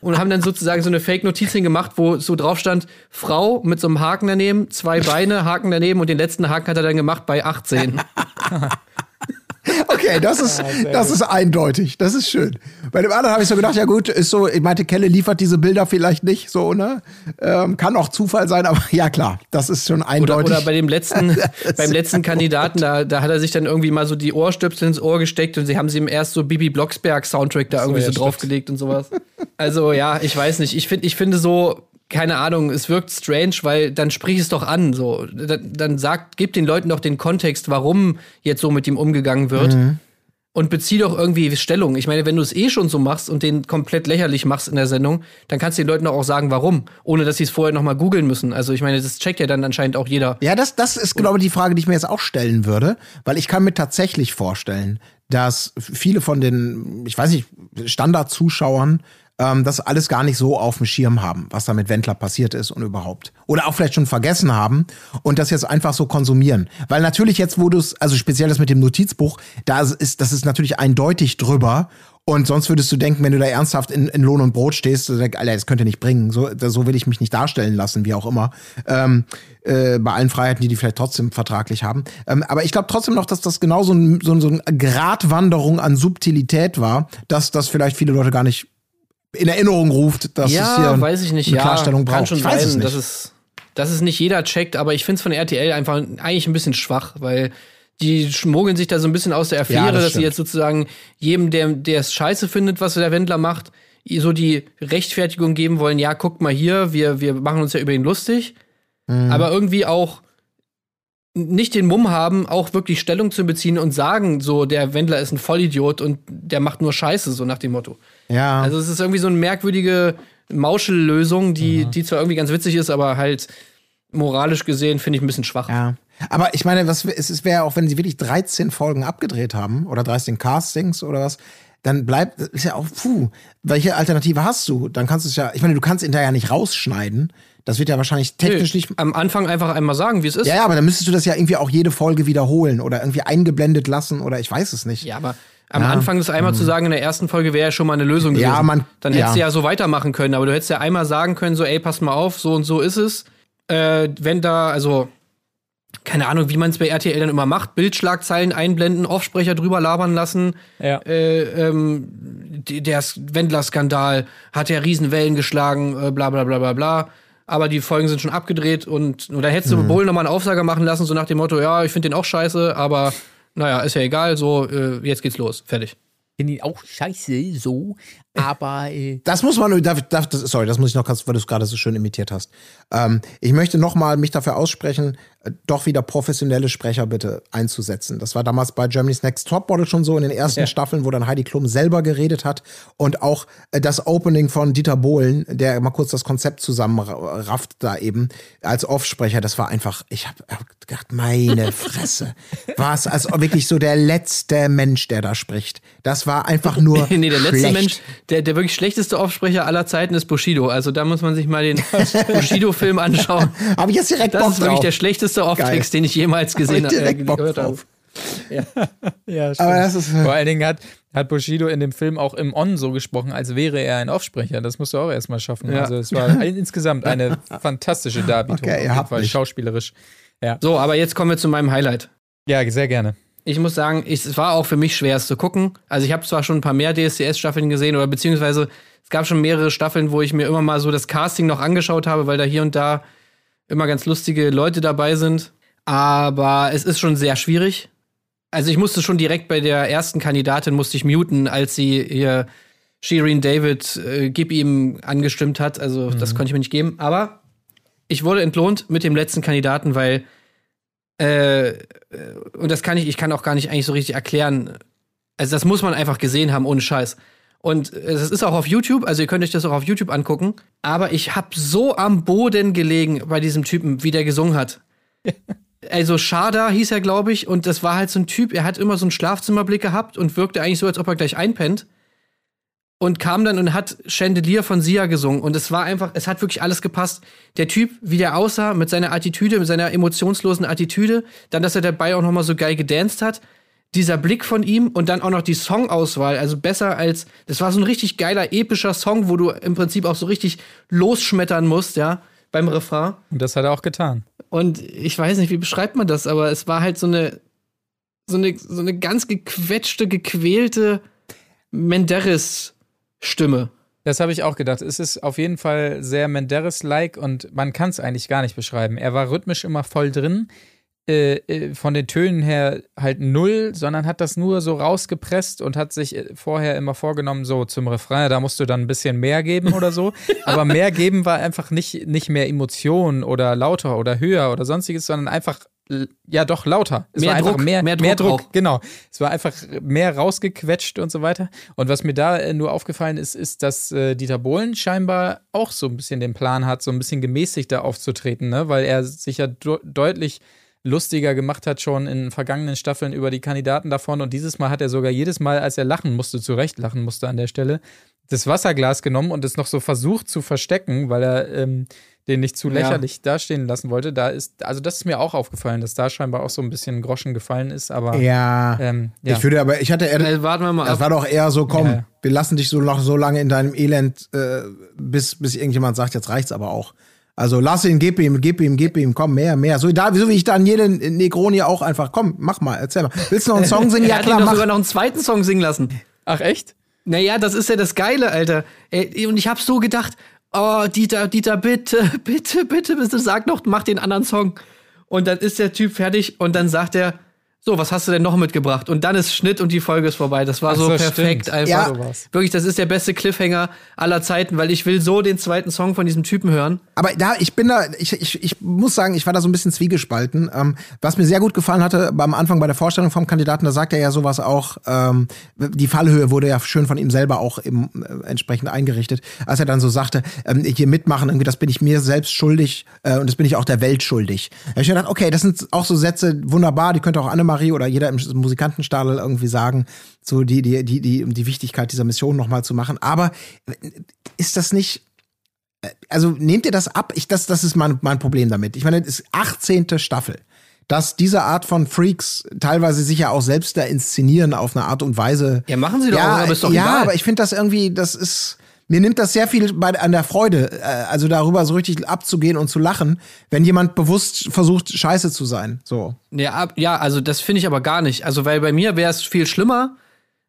und haben dann sozusagen so eine Fake-Notiz hingemacht, wo so drauf stand, Frau mit so einem Haken daneben, zwei Beine, Haken daneben und den letzten Haken hat er dann gemacht bei 18. Okay, das ist, Ah, sehr das ist eindeutig. Das ist schön. Bei dem anderen habe ich so gedacht, ja gut, ist so, ich meinte, Kelle liefert diese Bilder vielleicht nicht so, ne? Ähm, kann auch Zufall sein, aber ja klar, das ist schon Oder, eindeutig. oder bei dem letzten, beim letzten Kandidaten, da, da hat er sich dann irgendwie mal so die Ohrstöpsel ins Ohr gesteckt und sie haben sie ihm erst so Bibi Blocksberg Soundtrack da irgendwie ja, so draufgelegt und sowas. Also ja, ich weiß nicht. Ich finde, ich finde so, keine Ahnung, es wirkt strange, weil dann sprich es doch an, so. Dann, dann sagt, gib den Leuten doch den Kontext, warum jetzt so mit ihm umgegangen wird. Und bezieh doch irgendwie Stellung. Ich meine, wenn du es eh schon so machst und den komplett lächerlich machst in der Sendung, dann kannst du den Leuten doch auch sagen, warum, ohne dass sie es vorher noch mal googeln müssen. Also ich meine, das checkt ja dann anscheinend auch jeder. Ja, das, das ist, glaube ich, die Frage, die ich mir jetzt auch stellen würde, weil ich kann mir tatsächlich vorstellen, dass viele von den, ich weiß nicht, Standardzuschauern ähm, das alles gar nicht so auf dem Schirm haben, was da mit Wendler passiert ist und überhaupt. Oder auch vielleicht schon vergessen haben und das jetzt einfach so konsumieren. Weil natürlich jetzt, wo du es, also speziell das mit dem Notizbuch, da ist, das ist natürlich eindeutig drüber. Und sonst würdest du denken, wenn du da ernsthaft in, in Lohn und Brot stehst, Alter, das könnt ihr nicht bringen. So, so will ich mich nicht darstellen lassen, wie auch immer. Ähm, äh, bei allen Freiheiten, die die vielleicht trotzdem vertraglich haben. Ähm, aber ich glaube trotzdem noch, dass das genau so, ein, so, so eine Gratwanderung an Subtilität war, dass das vielleicht viele Leute gar nicht in Erinnerung ruft, dass es hier ja, weiß ich nicht. eine ja, Klarstellung braucht. kann schon ich weiß sein, es nicht. dass es, dass es nicht jeder checkt, aber ich finde es von RTL einfach eigentlich ein bisschen schwach, weil die schmuggeln sich da so ein bisschen aus der Affäre, Ja, das dass sie jetzt sozusagen jedem, der der es scheiße findet, was der Wendler macht, so die Rechtfertigung geben wollen, ja, guckt mal hier, wir, wir machen uns ja über ihn lustig, Mhm. aber irgendwie auch nicht den Mumm haben, auch wirklich Stellung zu beziehen und sagen, so, der Wendler ist ein Vollidiot und der macht nur Scheiße, so nach dem Motto. ja. Also es ist irgendwie so eine merkwürdige Mauschellösung, die, die zwar irgendwie ganz witzig ist, aber halt moralisch gesehen finde ich ein bisschen schwach. Ja. Aber ich meine, was, es es wäre auch, wenn sie wirklich 13 Folgen abgedreht haben oder 13 Castings oder was, dann bleibt, ist ja auch, puh, welche Alternative hast du? Dann kannst du es ja, ich meine, du kannst ihn da ja nicht rausschneiden. Das wird ja wahrscheinlich technisch nicht. Am Anfang einfach einmal sagen, wie es ist. Ja, ja, aber dann müsstest du das ja irgendwie auch jede Folge wiederholen oder irgendwie eingeblendet lassen oder ich weiß es nicht. Ja, aber am Anfang das einmal zu sagen in der ersten Folge wäre ja schon mal eine Lösung gewesen. Mhm. Ja, man- Dann hättest ja. du ja so weitermachen können, aber du hättest ja einmal sagen können, so, ey, pass mal auf, so und so ist es. Äh, wenn da, also, keine Ahnung, wie man es bei RTL dann immer macht, Bildschlagzeilen einblenden, Offsprecher drüber labern lassen. Ja. Äh, ähm, der Wendler-Skandal hat ja Riesenwellen geschlagen, äh, bla bla bla bla bla. Aber die Folgen sind schon abgedreht und, und dann hättest du Bohlen nochmal einen Aufsager machen lassen, so nach dem Motto, ja, ich finde den auch scheiße, aber naja, ist ja egal, so, äh, jetzt geht's los, fertig. Finde ich auch scheiße, so. Aber äh, Das muss man, darf, darf, das, sorry, das muss ich noch kurz, weil du es gerade so schön imitiert hast. Ähm, ich möchte nochmal mich dafür aussprechen, äh, doch wieder professionelle Sprecher bitte einzusetzen. Das war damals bei Germany's Next Topmodel schon so in den ersten Staffeln, wo dann Heidi Klum selber geredet hat und auch äh, das Opening von Dieter Bohlen, der mal kurz das Konzept zusammenrafft da eben als Offsprecher. Das war einfach, ich habe hab gedacht, meine Fresse, war es als wirklich so der letzte Mensch, der da spricht. Das war einfach nur nee, der letzte schlecht. Mensch, der, der wirklich schlechteste Aufsprecher aller Zeiten ist Bushido. Also da muss man sich mal den Bushido-Film anschauen. Habe ich jetzt direkt Das Bock ist wirklich drauf. der schlechteste Off-Text, den ich jemals gesehen habe. direkt Bock gehört habe. drauf. ja, stimmt. Aber das ist- Vor allen Dingen hat, hat Bushido in dem Film auch im On so gesprochen, als wäre er ein Offsprecher. Das musst du auch erstmal schaffen. Ja. Also es war ein, insgesamt eine fantastische Darbietung. Okay, auf ihr jeden habt Fall mich. schauspielerisch. So, aber jetzt kommen wir zu meinem Highlight. Ja, sehr gerne. Ich muss sagen, ich, es war auch für mich schwer, es zu gucken. Also ich habe zwar schon ein paar mehr DSDS-Staffeln gesehen oder beziehungsweise es gab schon mehrere Staffeln, wo ich mir immer mal so das Casting noch angeschaut habe, weil da hier und da immer ganz lustige Leute dabei sind. Aber es ist schon sehr schwierig. Also ich musste schon direkt bei der ersten Kandidatin musste ich muten, als sie hier Shireen David äh, Gib ihm angestimmt hat. Also das konnte ich mir nicht geben. Aber ich wurde entlohnt mit dem letzten Kandidaten, weil äh, und das kann ich, ich kann auch gar nicht eigentlich so richtig erklären. Also das muss man einfach gesehen haben, ohne Scheiß. Und es ist auch auf YouTube, also ihr könnt euch das auch auf YouTube angucken. Aber ich habe so am Boden gelegen bei diesem Typen, wie der gesungen hat. Also Shada hieß er, glaube ich, und das war halt so ein Typ, er hat immer so einen Schlafzimmerblick gehabt und wirkte eigentlich so, als ob er gleich einpennt. Und kam dann und hat Chandelier von Sia gesungen. Und es war einfach, es hat wirklich alles gepasst. Der Typ, wie der aussah, mit seiner Attitüde, mit seiner emotionslosen Attitüde, dann, dass er dabei auch noch mal so geil gedanced hat. Dieser Blick von ihm und dann auch noch die Songauswahl, also besser als, das war so ein richtig geiler, epischer Song, wo du im Prinzip auch so richtig losschmettern musst, ja, beim Refrain. Und das hat er auch getan. Und ich weiß nicht, wie beschreibt man das, aber es war halt so eine, so eine, so eine ganz gequetschte, gequälte Menderes-Stimme. Das habe ich auch gedacht. Es ist auf jeden Fall sehr Menderes-like und man kann es eigentlich gar nicht beschreiben. Er war rhythmisch immer voll drin. Äh, äh, von den Tönen her halt null, sondern hat das nur so rausgepresst und hat sich äh, vorher immer vorgenommen, so zum Refrain, da musst du dann ein bisschen mehr geben oder so. Aber mehr geben war einfach nicht, nicht mehr Emotion oder lauter oder höher oder sonstiges, sondern einfach, ja doch, lauter. Es Mehr war einfach Druck, mehr, mehr mehr Druck Druck. auch. Genau. Es war einfach mehr rausgequetscht und so weiter. Und was mir da nur aufgefallen ist, ist, dass äh, Dieter Bohlen scheinbar auch so ein bisschen den Plan hat, so ein bisschen gemäßigter aufzutreten, ne? weil er sich ja de deutlich lustiger gemacht hat schon in vergangenen Staffeln über die Kandidaten davon. Und dieses Mal hat er sogar jedes Mal, als er lachen musste, zu Recht lachen musste an der Stelle, das Wasserglas genommen und es noch so versucht zu verstecken, weil er ähm, den nicht zu Ja. lächerlich dastehen lassen wollte. Da ist, also das ist mir auch aufgefallen, dass da scheinbar auch so ein bisschen Groschen gefallen ist, aber Ja. ähm, ja. Ich würde aber, ich hatte eher, warten wir mal das ab. war doch eher so, komm, Ja, ja. wir lassen dich so noch so lange in deinem Elend, äh, bis, bis irgendjemand sagt, jetzt reicht's aber auch. Also lass ihn, gib ihm, gib ihm, gib ihm, komm, mehr, mehr. So, da, so wie ich dann jeden Negroni auch einfach, komm, mach mal, erzähl mal. Willst du noch einen Song singen? Ja klar, mach. sogar noch einen zweiten Song singen lassen. Ach echt? Naja, das ist ja das Geile, Alter. Ey, Und ich hab so gedacht, oh, Dieter, Dieter, bitte, bitte, bitte, bitte, sag noch, mach den anderen Song. Und dann ist der Typ fertig und dann sagt er, so, was hast du denn noch mitgebracht? Und dann ist Schnitt und die Folge ist vorbei. Das war Ach so, so, perfekt stimmt. einfach. Ja. Wirklich, das ist der beste Cliffhanger aller Zeiten, weil ich will so den zweiten Song von diesem Typen hören. Aber da, ich bin da, ich, ich, ich muss sagen, ich war da so ein bisschen zwiegespalten. Ähm, was mir sehr gut gefallen hatte beim Anfang bei der Vorstellung vom Kandidaten, da sagt er ja sowas auch, ähm, die Fallhöhe wurde ja schön von ihm selber auch eben, äh, entsprechend eingerichtet, als er dann so sagte, ähm, hier mitmachen, irgendwie, das bin ich mir selbst schuldig äh, und das bin ich auch der Welt schuldig. Da hab ich mir gedacht, okay, das sind auch so Sätze, wunderbar, die könnte auch Annemarie oder jeder im Musikantenstadel irgendwie sagen, so die, die, die, die, um die Wichtigkeit dieser Mission nochmal zu machen. Aber äh, ist das nicht, also nehmt ihr das ab? Ich, das, das ist mein, mein Problem damit. Ich meine, es ist 18. Staffel. Dass diese Art von Freaks teilweise sich ja auch selbst da inszenieren auf eine Art und Weise. Ja, machen sie doch, ja, aber ist doch ja, egal. aber ich finde das irgendwie, das ist, mir nimmt das sehr viel bei, an der Freude, äh, also darüber so richtig abzugehen und zu lachen, wenn jemand bewusst versucht, scheiße zu sein. So. Ja, ab, ja, also das finde ich aber gar nicht. Also, weil bei mir wäre es viel schlimmer.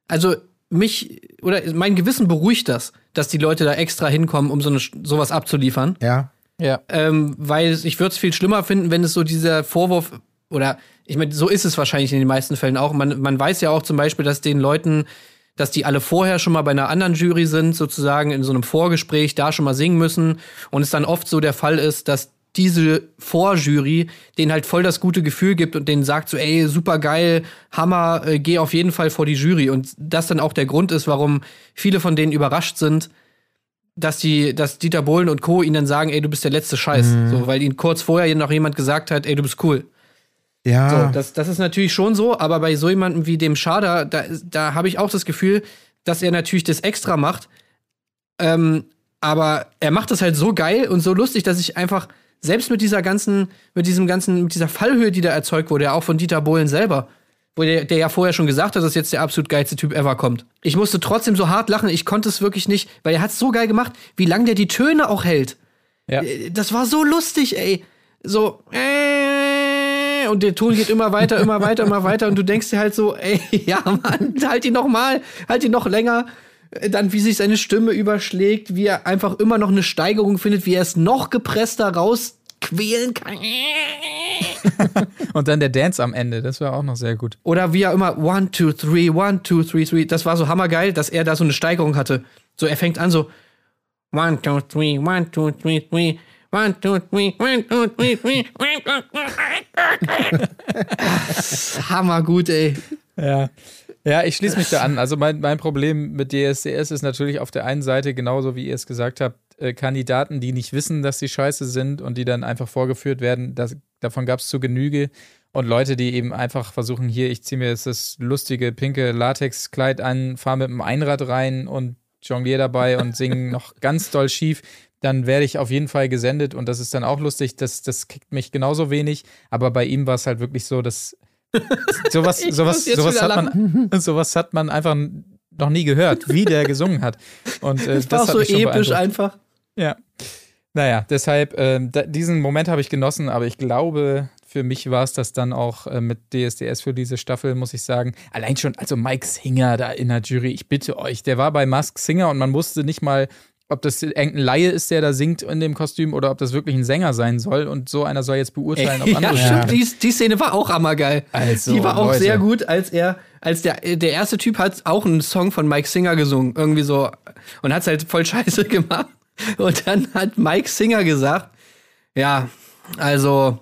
Also, mich oder mein Gewissen beruhigt das, dass die Leute da extra hinkommen, um so eine, sowas abzuliefern. Ja. Ja. ähm, weil ich würde es viel schlimmer finden, wenn es so dieser Vorwurf oder ich meine, so ist es wahrscheinlich in den meisten Fällen auch. Man, man weiß ja auch zum Beispiel, dass den Leuten, dass die alle vorher schon mal bei einer anderen Jury sind, sozusagen in so einem Vorgespräch da schon mal singen müssen und es dann oft so der Fall ist, dass diese Vorjury denen halt voll das gute Gefühl gibt und denen sagt so, ey, super geil, Hammer, äh, geh auf jeden Fall vor die Jury. Und das dann auch der Grund ist, warum viele von denen überrascht sind, dass die, dass Dieter Bohlen und Co. ihnen dann sagen, ey, du bist der letzte Scheiß. So, weil ihnen kurz vorher noch jemand gesagt hat, ey, du bist cool. Ja. So, das, das ist natürlich schon so, aber bei so jemandem wie dem Schader, da, da habe ich auch das Gefühl, dass er natürlich das extra macht. Ähm, aber er macht das halt so geil und so lustig, dass ich einfach, selbst mit dieser ganzen, mit diesem ganzen, mit dieser Fallhöhe, die da erzeugt wurde, ja auch von Dieter Bohlen selber, wo der, der ja vorher schon gesagt hat, dass jetzt der absolut geilste Typ ever kommt. Ich musste trotzdem so hart lachen, ich konnte es wirklich nicht, weil er hat es so geil gemacht, wie lange der die Töne auch hält. Ja. Äh, Das war so lustig, ey. So, äh, und der Ton geht immer weiter, immer weiter, immer weiter und du denkst dir halt so, ey, ja, Mann, halt ihn noch mal, halt ihn noch länger. Äh, Dann, wie sich seine Stimme überschlägt, wie er einfach immer noch eine Steigerung findet, wie er es noch gepresster rausquälen kann. Und dann der Dance am Ende, das war auch noch sehr gut. Oder wie er immer one, two, three, one, two, three, three. Das war so hammergeil, dass er da so eine Steigerung hatte. So, er fängt an so, One, two, three, one, two, three, three. One, two, three, one, two, three, three. One, two, three. hammergut, ey. Ja. Ja, ich schließe mich da an. Also mein, mein Problem mit DSDS ist natürlich auf der einen Seite, genauso wie ihr es gesagt habt, äh, Kandidaten, die nicht wissen, dass sie scheiße sind und die dann einfach vorgeführt werden. Das, davon gab es zu Genüge. Und Leute, die eben einfach versuchen, hier, ich ziehe mir jetzt das lustige pinke Latexkleid an, fahre mit dem Einrad rein und jongliere dabei und singe noch ganz doll schief, dann werde ich auf jeden Fall gesendet und das ist dann auch lustig. Das, das kickt mich genauso wenig. Aber bei ihm war es halt wirklich so, dass sowas, sowas, sowas hat man, sowas hat man einfach noch nie gehört, wie der gesungen hat. Und äh, Das war so episch einfach. Ja. Naja, deshalb, da, diesen Moment habe ich genossen, aber ich glaube, für mich war es das dann auch äh, mit DSDS für diese Staffel, muss ich sagen. Allein schon, also Mike Singer da in der Jury, ich bitte euch, der war bei Mask Singer und man wusste nicht mal, ob das irgendein Laie ist, der da singt in dem Kostüm oder ob das wirklich ein Sänger sein soll. Und so einer soll jetzt beurteilen, ob Ja, andere stimmt. Die, die Szene war auch hammergeil. Also, die war auch Leute. sehr gut, als er, als der, der erste Typ hat auch einen Song von Mike Singer gesungen, irgendwie so, und hat es halt voll scheiße gemacht. Und dann hat Mike Singer gesagt, ja, also,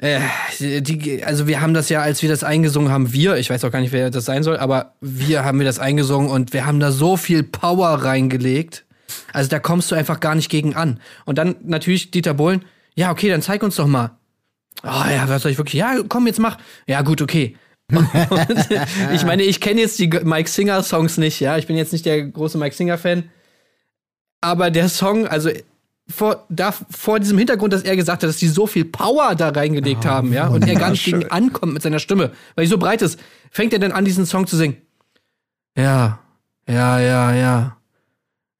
äh, die, also wir haben das ja, als wir das eingesungen haben, wir, ich weiß auch gar nicht, wer das sein soll, aber wir haben wir das eingesungen und wir haben da so viel Power reingelegt. Also da kommst du einfach gar nicht gegen an. Und dann natürlich Dieter Bohlen, ja, okay, dann zeig uns doch mal. Ah ja, was soll ich wirklich? Ja, komm, jetzt mach. Ja, gut, okay. Ich meine, ich kenne jetzt die Mike Singer Songs nicht, ja. Ich bin jetzt nicht der große Mike Singer Fan. Aber der Song, also vor, da, vor diesem Hintergrund, dass er gesagt hat, dass die so viel Power da reingelegt haben, ja, und er gar nicht gegen ankommt mit seiner Stimme, weil die so breit ist, fängt er dann an, diesen Song zu singen. Ja, ja, ja, ja.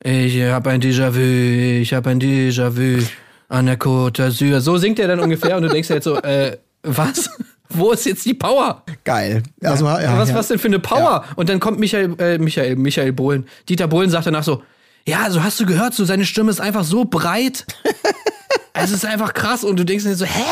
Ich hab ein Déjà-vu, ich hab ein Déjà-vu an der Côte d'Azur. So singt er dann ungefähr und du denkst dir jetzt so, äh, was? Wo ist jetzt die Power? Geil. Also, ja, was, ja. was denn für eine Power? Und dann kommt Michael, äh, Michael, Michael Bohlen. Dieter Bohlen sagt danach so, ja, so hast du gehört, so seine Stimme ist einfach so breit. es ist einfach krass. Und du denkst dir so, hä?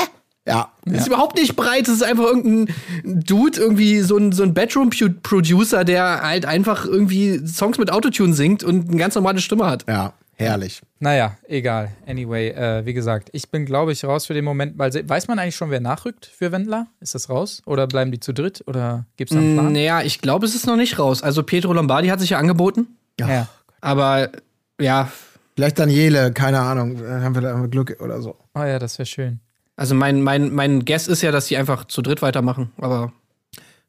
Ja. Das ist überhaupt nicht breit, das ist einfach irgendein Dude, irgendwie so ein, so ein Bedroom-Producer, der halt einfach irgendwie Songs mit Autotune singt und eine ganz normale Stimme hat. Ja, herrlich. Naja, egal. Anyway, äh, wie gesagt, ich bin, glaube ich, raus für den Moment. Weil, weiß man eigentlich schon, wer nachrückt für Wendler? Ist das raus? Oder bleiben die zu dritt? Oder gibt es da einen Plan? Naja, ich glaube, es ist noch nicht raus. Also Pietro Lombardi hat sich ja angeboten, Ja. aber ja, Vielleicht Daniele, keine Ahnung, haben wir da Glück oder so. Oh ja, das wäre schön. also mein, mein, mein Guess ist ja, dass die einfach zu dritt weitermachen, aber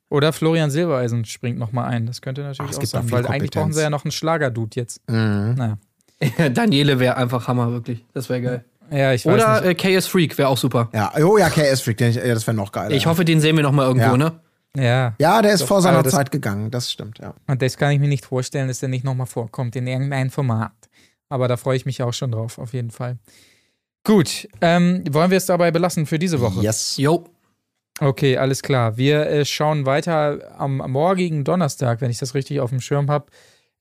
Oder Florian Silbereisen springt noch mal ein. Das könnte natürlich Ach, auch sein. Weil eigentlich brauchen sie ja noch einen Schlagerdude jetzt. Mhm. Naja. Daniele wäre einfach Hammer, wirklich. Das wäre geil. Ja, ich weiß Oder äh, KS Freak wäre auch super. Ja, oh ja, KS Freak, ja, das wäre noch geiler. Ich hoffe, den sehen wir noch mal irgendwo, Ja. ne? Ja. Ja, der ist vor seiner das- Zeit gegangen, das stimmt, ja. Und das kann ich mir nicht vorstellen, dass der nicht noch mal vorkommt in irgendeinem Format. Aber da freue ich mich auch schon drauf, auf jeden Fall. Gut, ähm, wollen wir es dabei belassen für diese Woche? Yes. Jo. Okay, alles klar. Wir äh, schauen weiter am morgigen Donnerstag, wenn ich das richtig auf dem Schirm habe,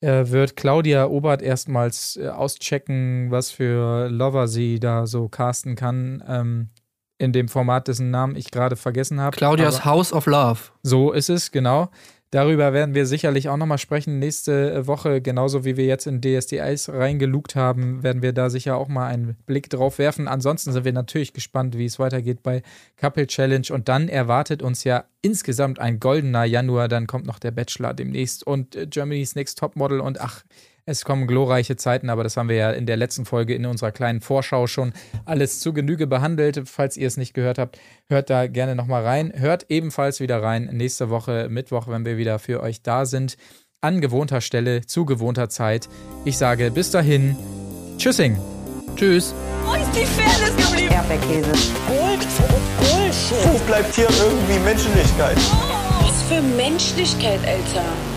äh, wird Claudia Obert erstmals äh, auschecken, was für Lover sie da so casten kann. Ähm, in dem Format, dessen Namen ich gerade vergessen habe. Claudias House of Love. so ist es, genau. Darüber werden wir sicherlich auch nochmal sprechen. Nächste äh, Woche, genauso wie wir jetzt in DSDIs reingelugt haben, werden wir da sicher auch mal einen Blick drauf werfen. Ansonsten sind wir natürlich gespannt, wie es weitergeht bei Couple Challenge. Und dann erwartet uns ja insgesamt ein goldener Januar. Dann kommt noch der Bachelor demnächst und äh, Germany's Next Topmodel. Und ach, es kommen glorreiche Zeiten, aber das haben wir ja in der letzten Folge in unserer kleinen Vorschau schon alles zu Genüge behandelt. Falls ihr es nicht gehört habt, hört da gerne nochmal rein. Hört ebenfalls wieder rein nächste Woche Mittwoch, wenn wir wieder für euch da sind. An gewohnter Stelle, zu gewohnter Zeit. Ich sage bis dahin. Tschüssing. Tschüss. Wo ist die Fairness geblieben? Erdbeerkäse. Gold, Bullshit. Wo bleibt hier irgendwie Menschlichkeit? Was für Menschlichkeit, Alter.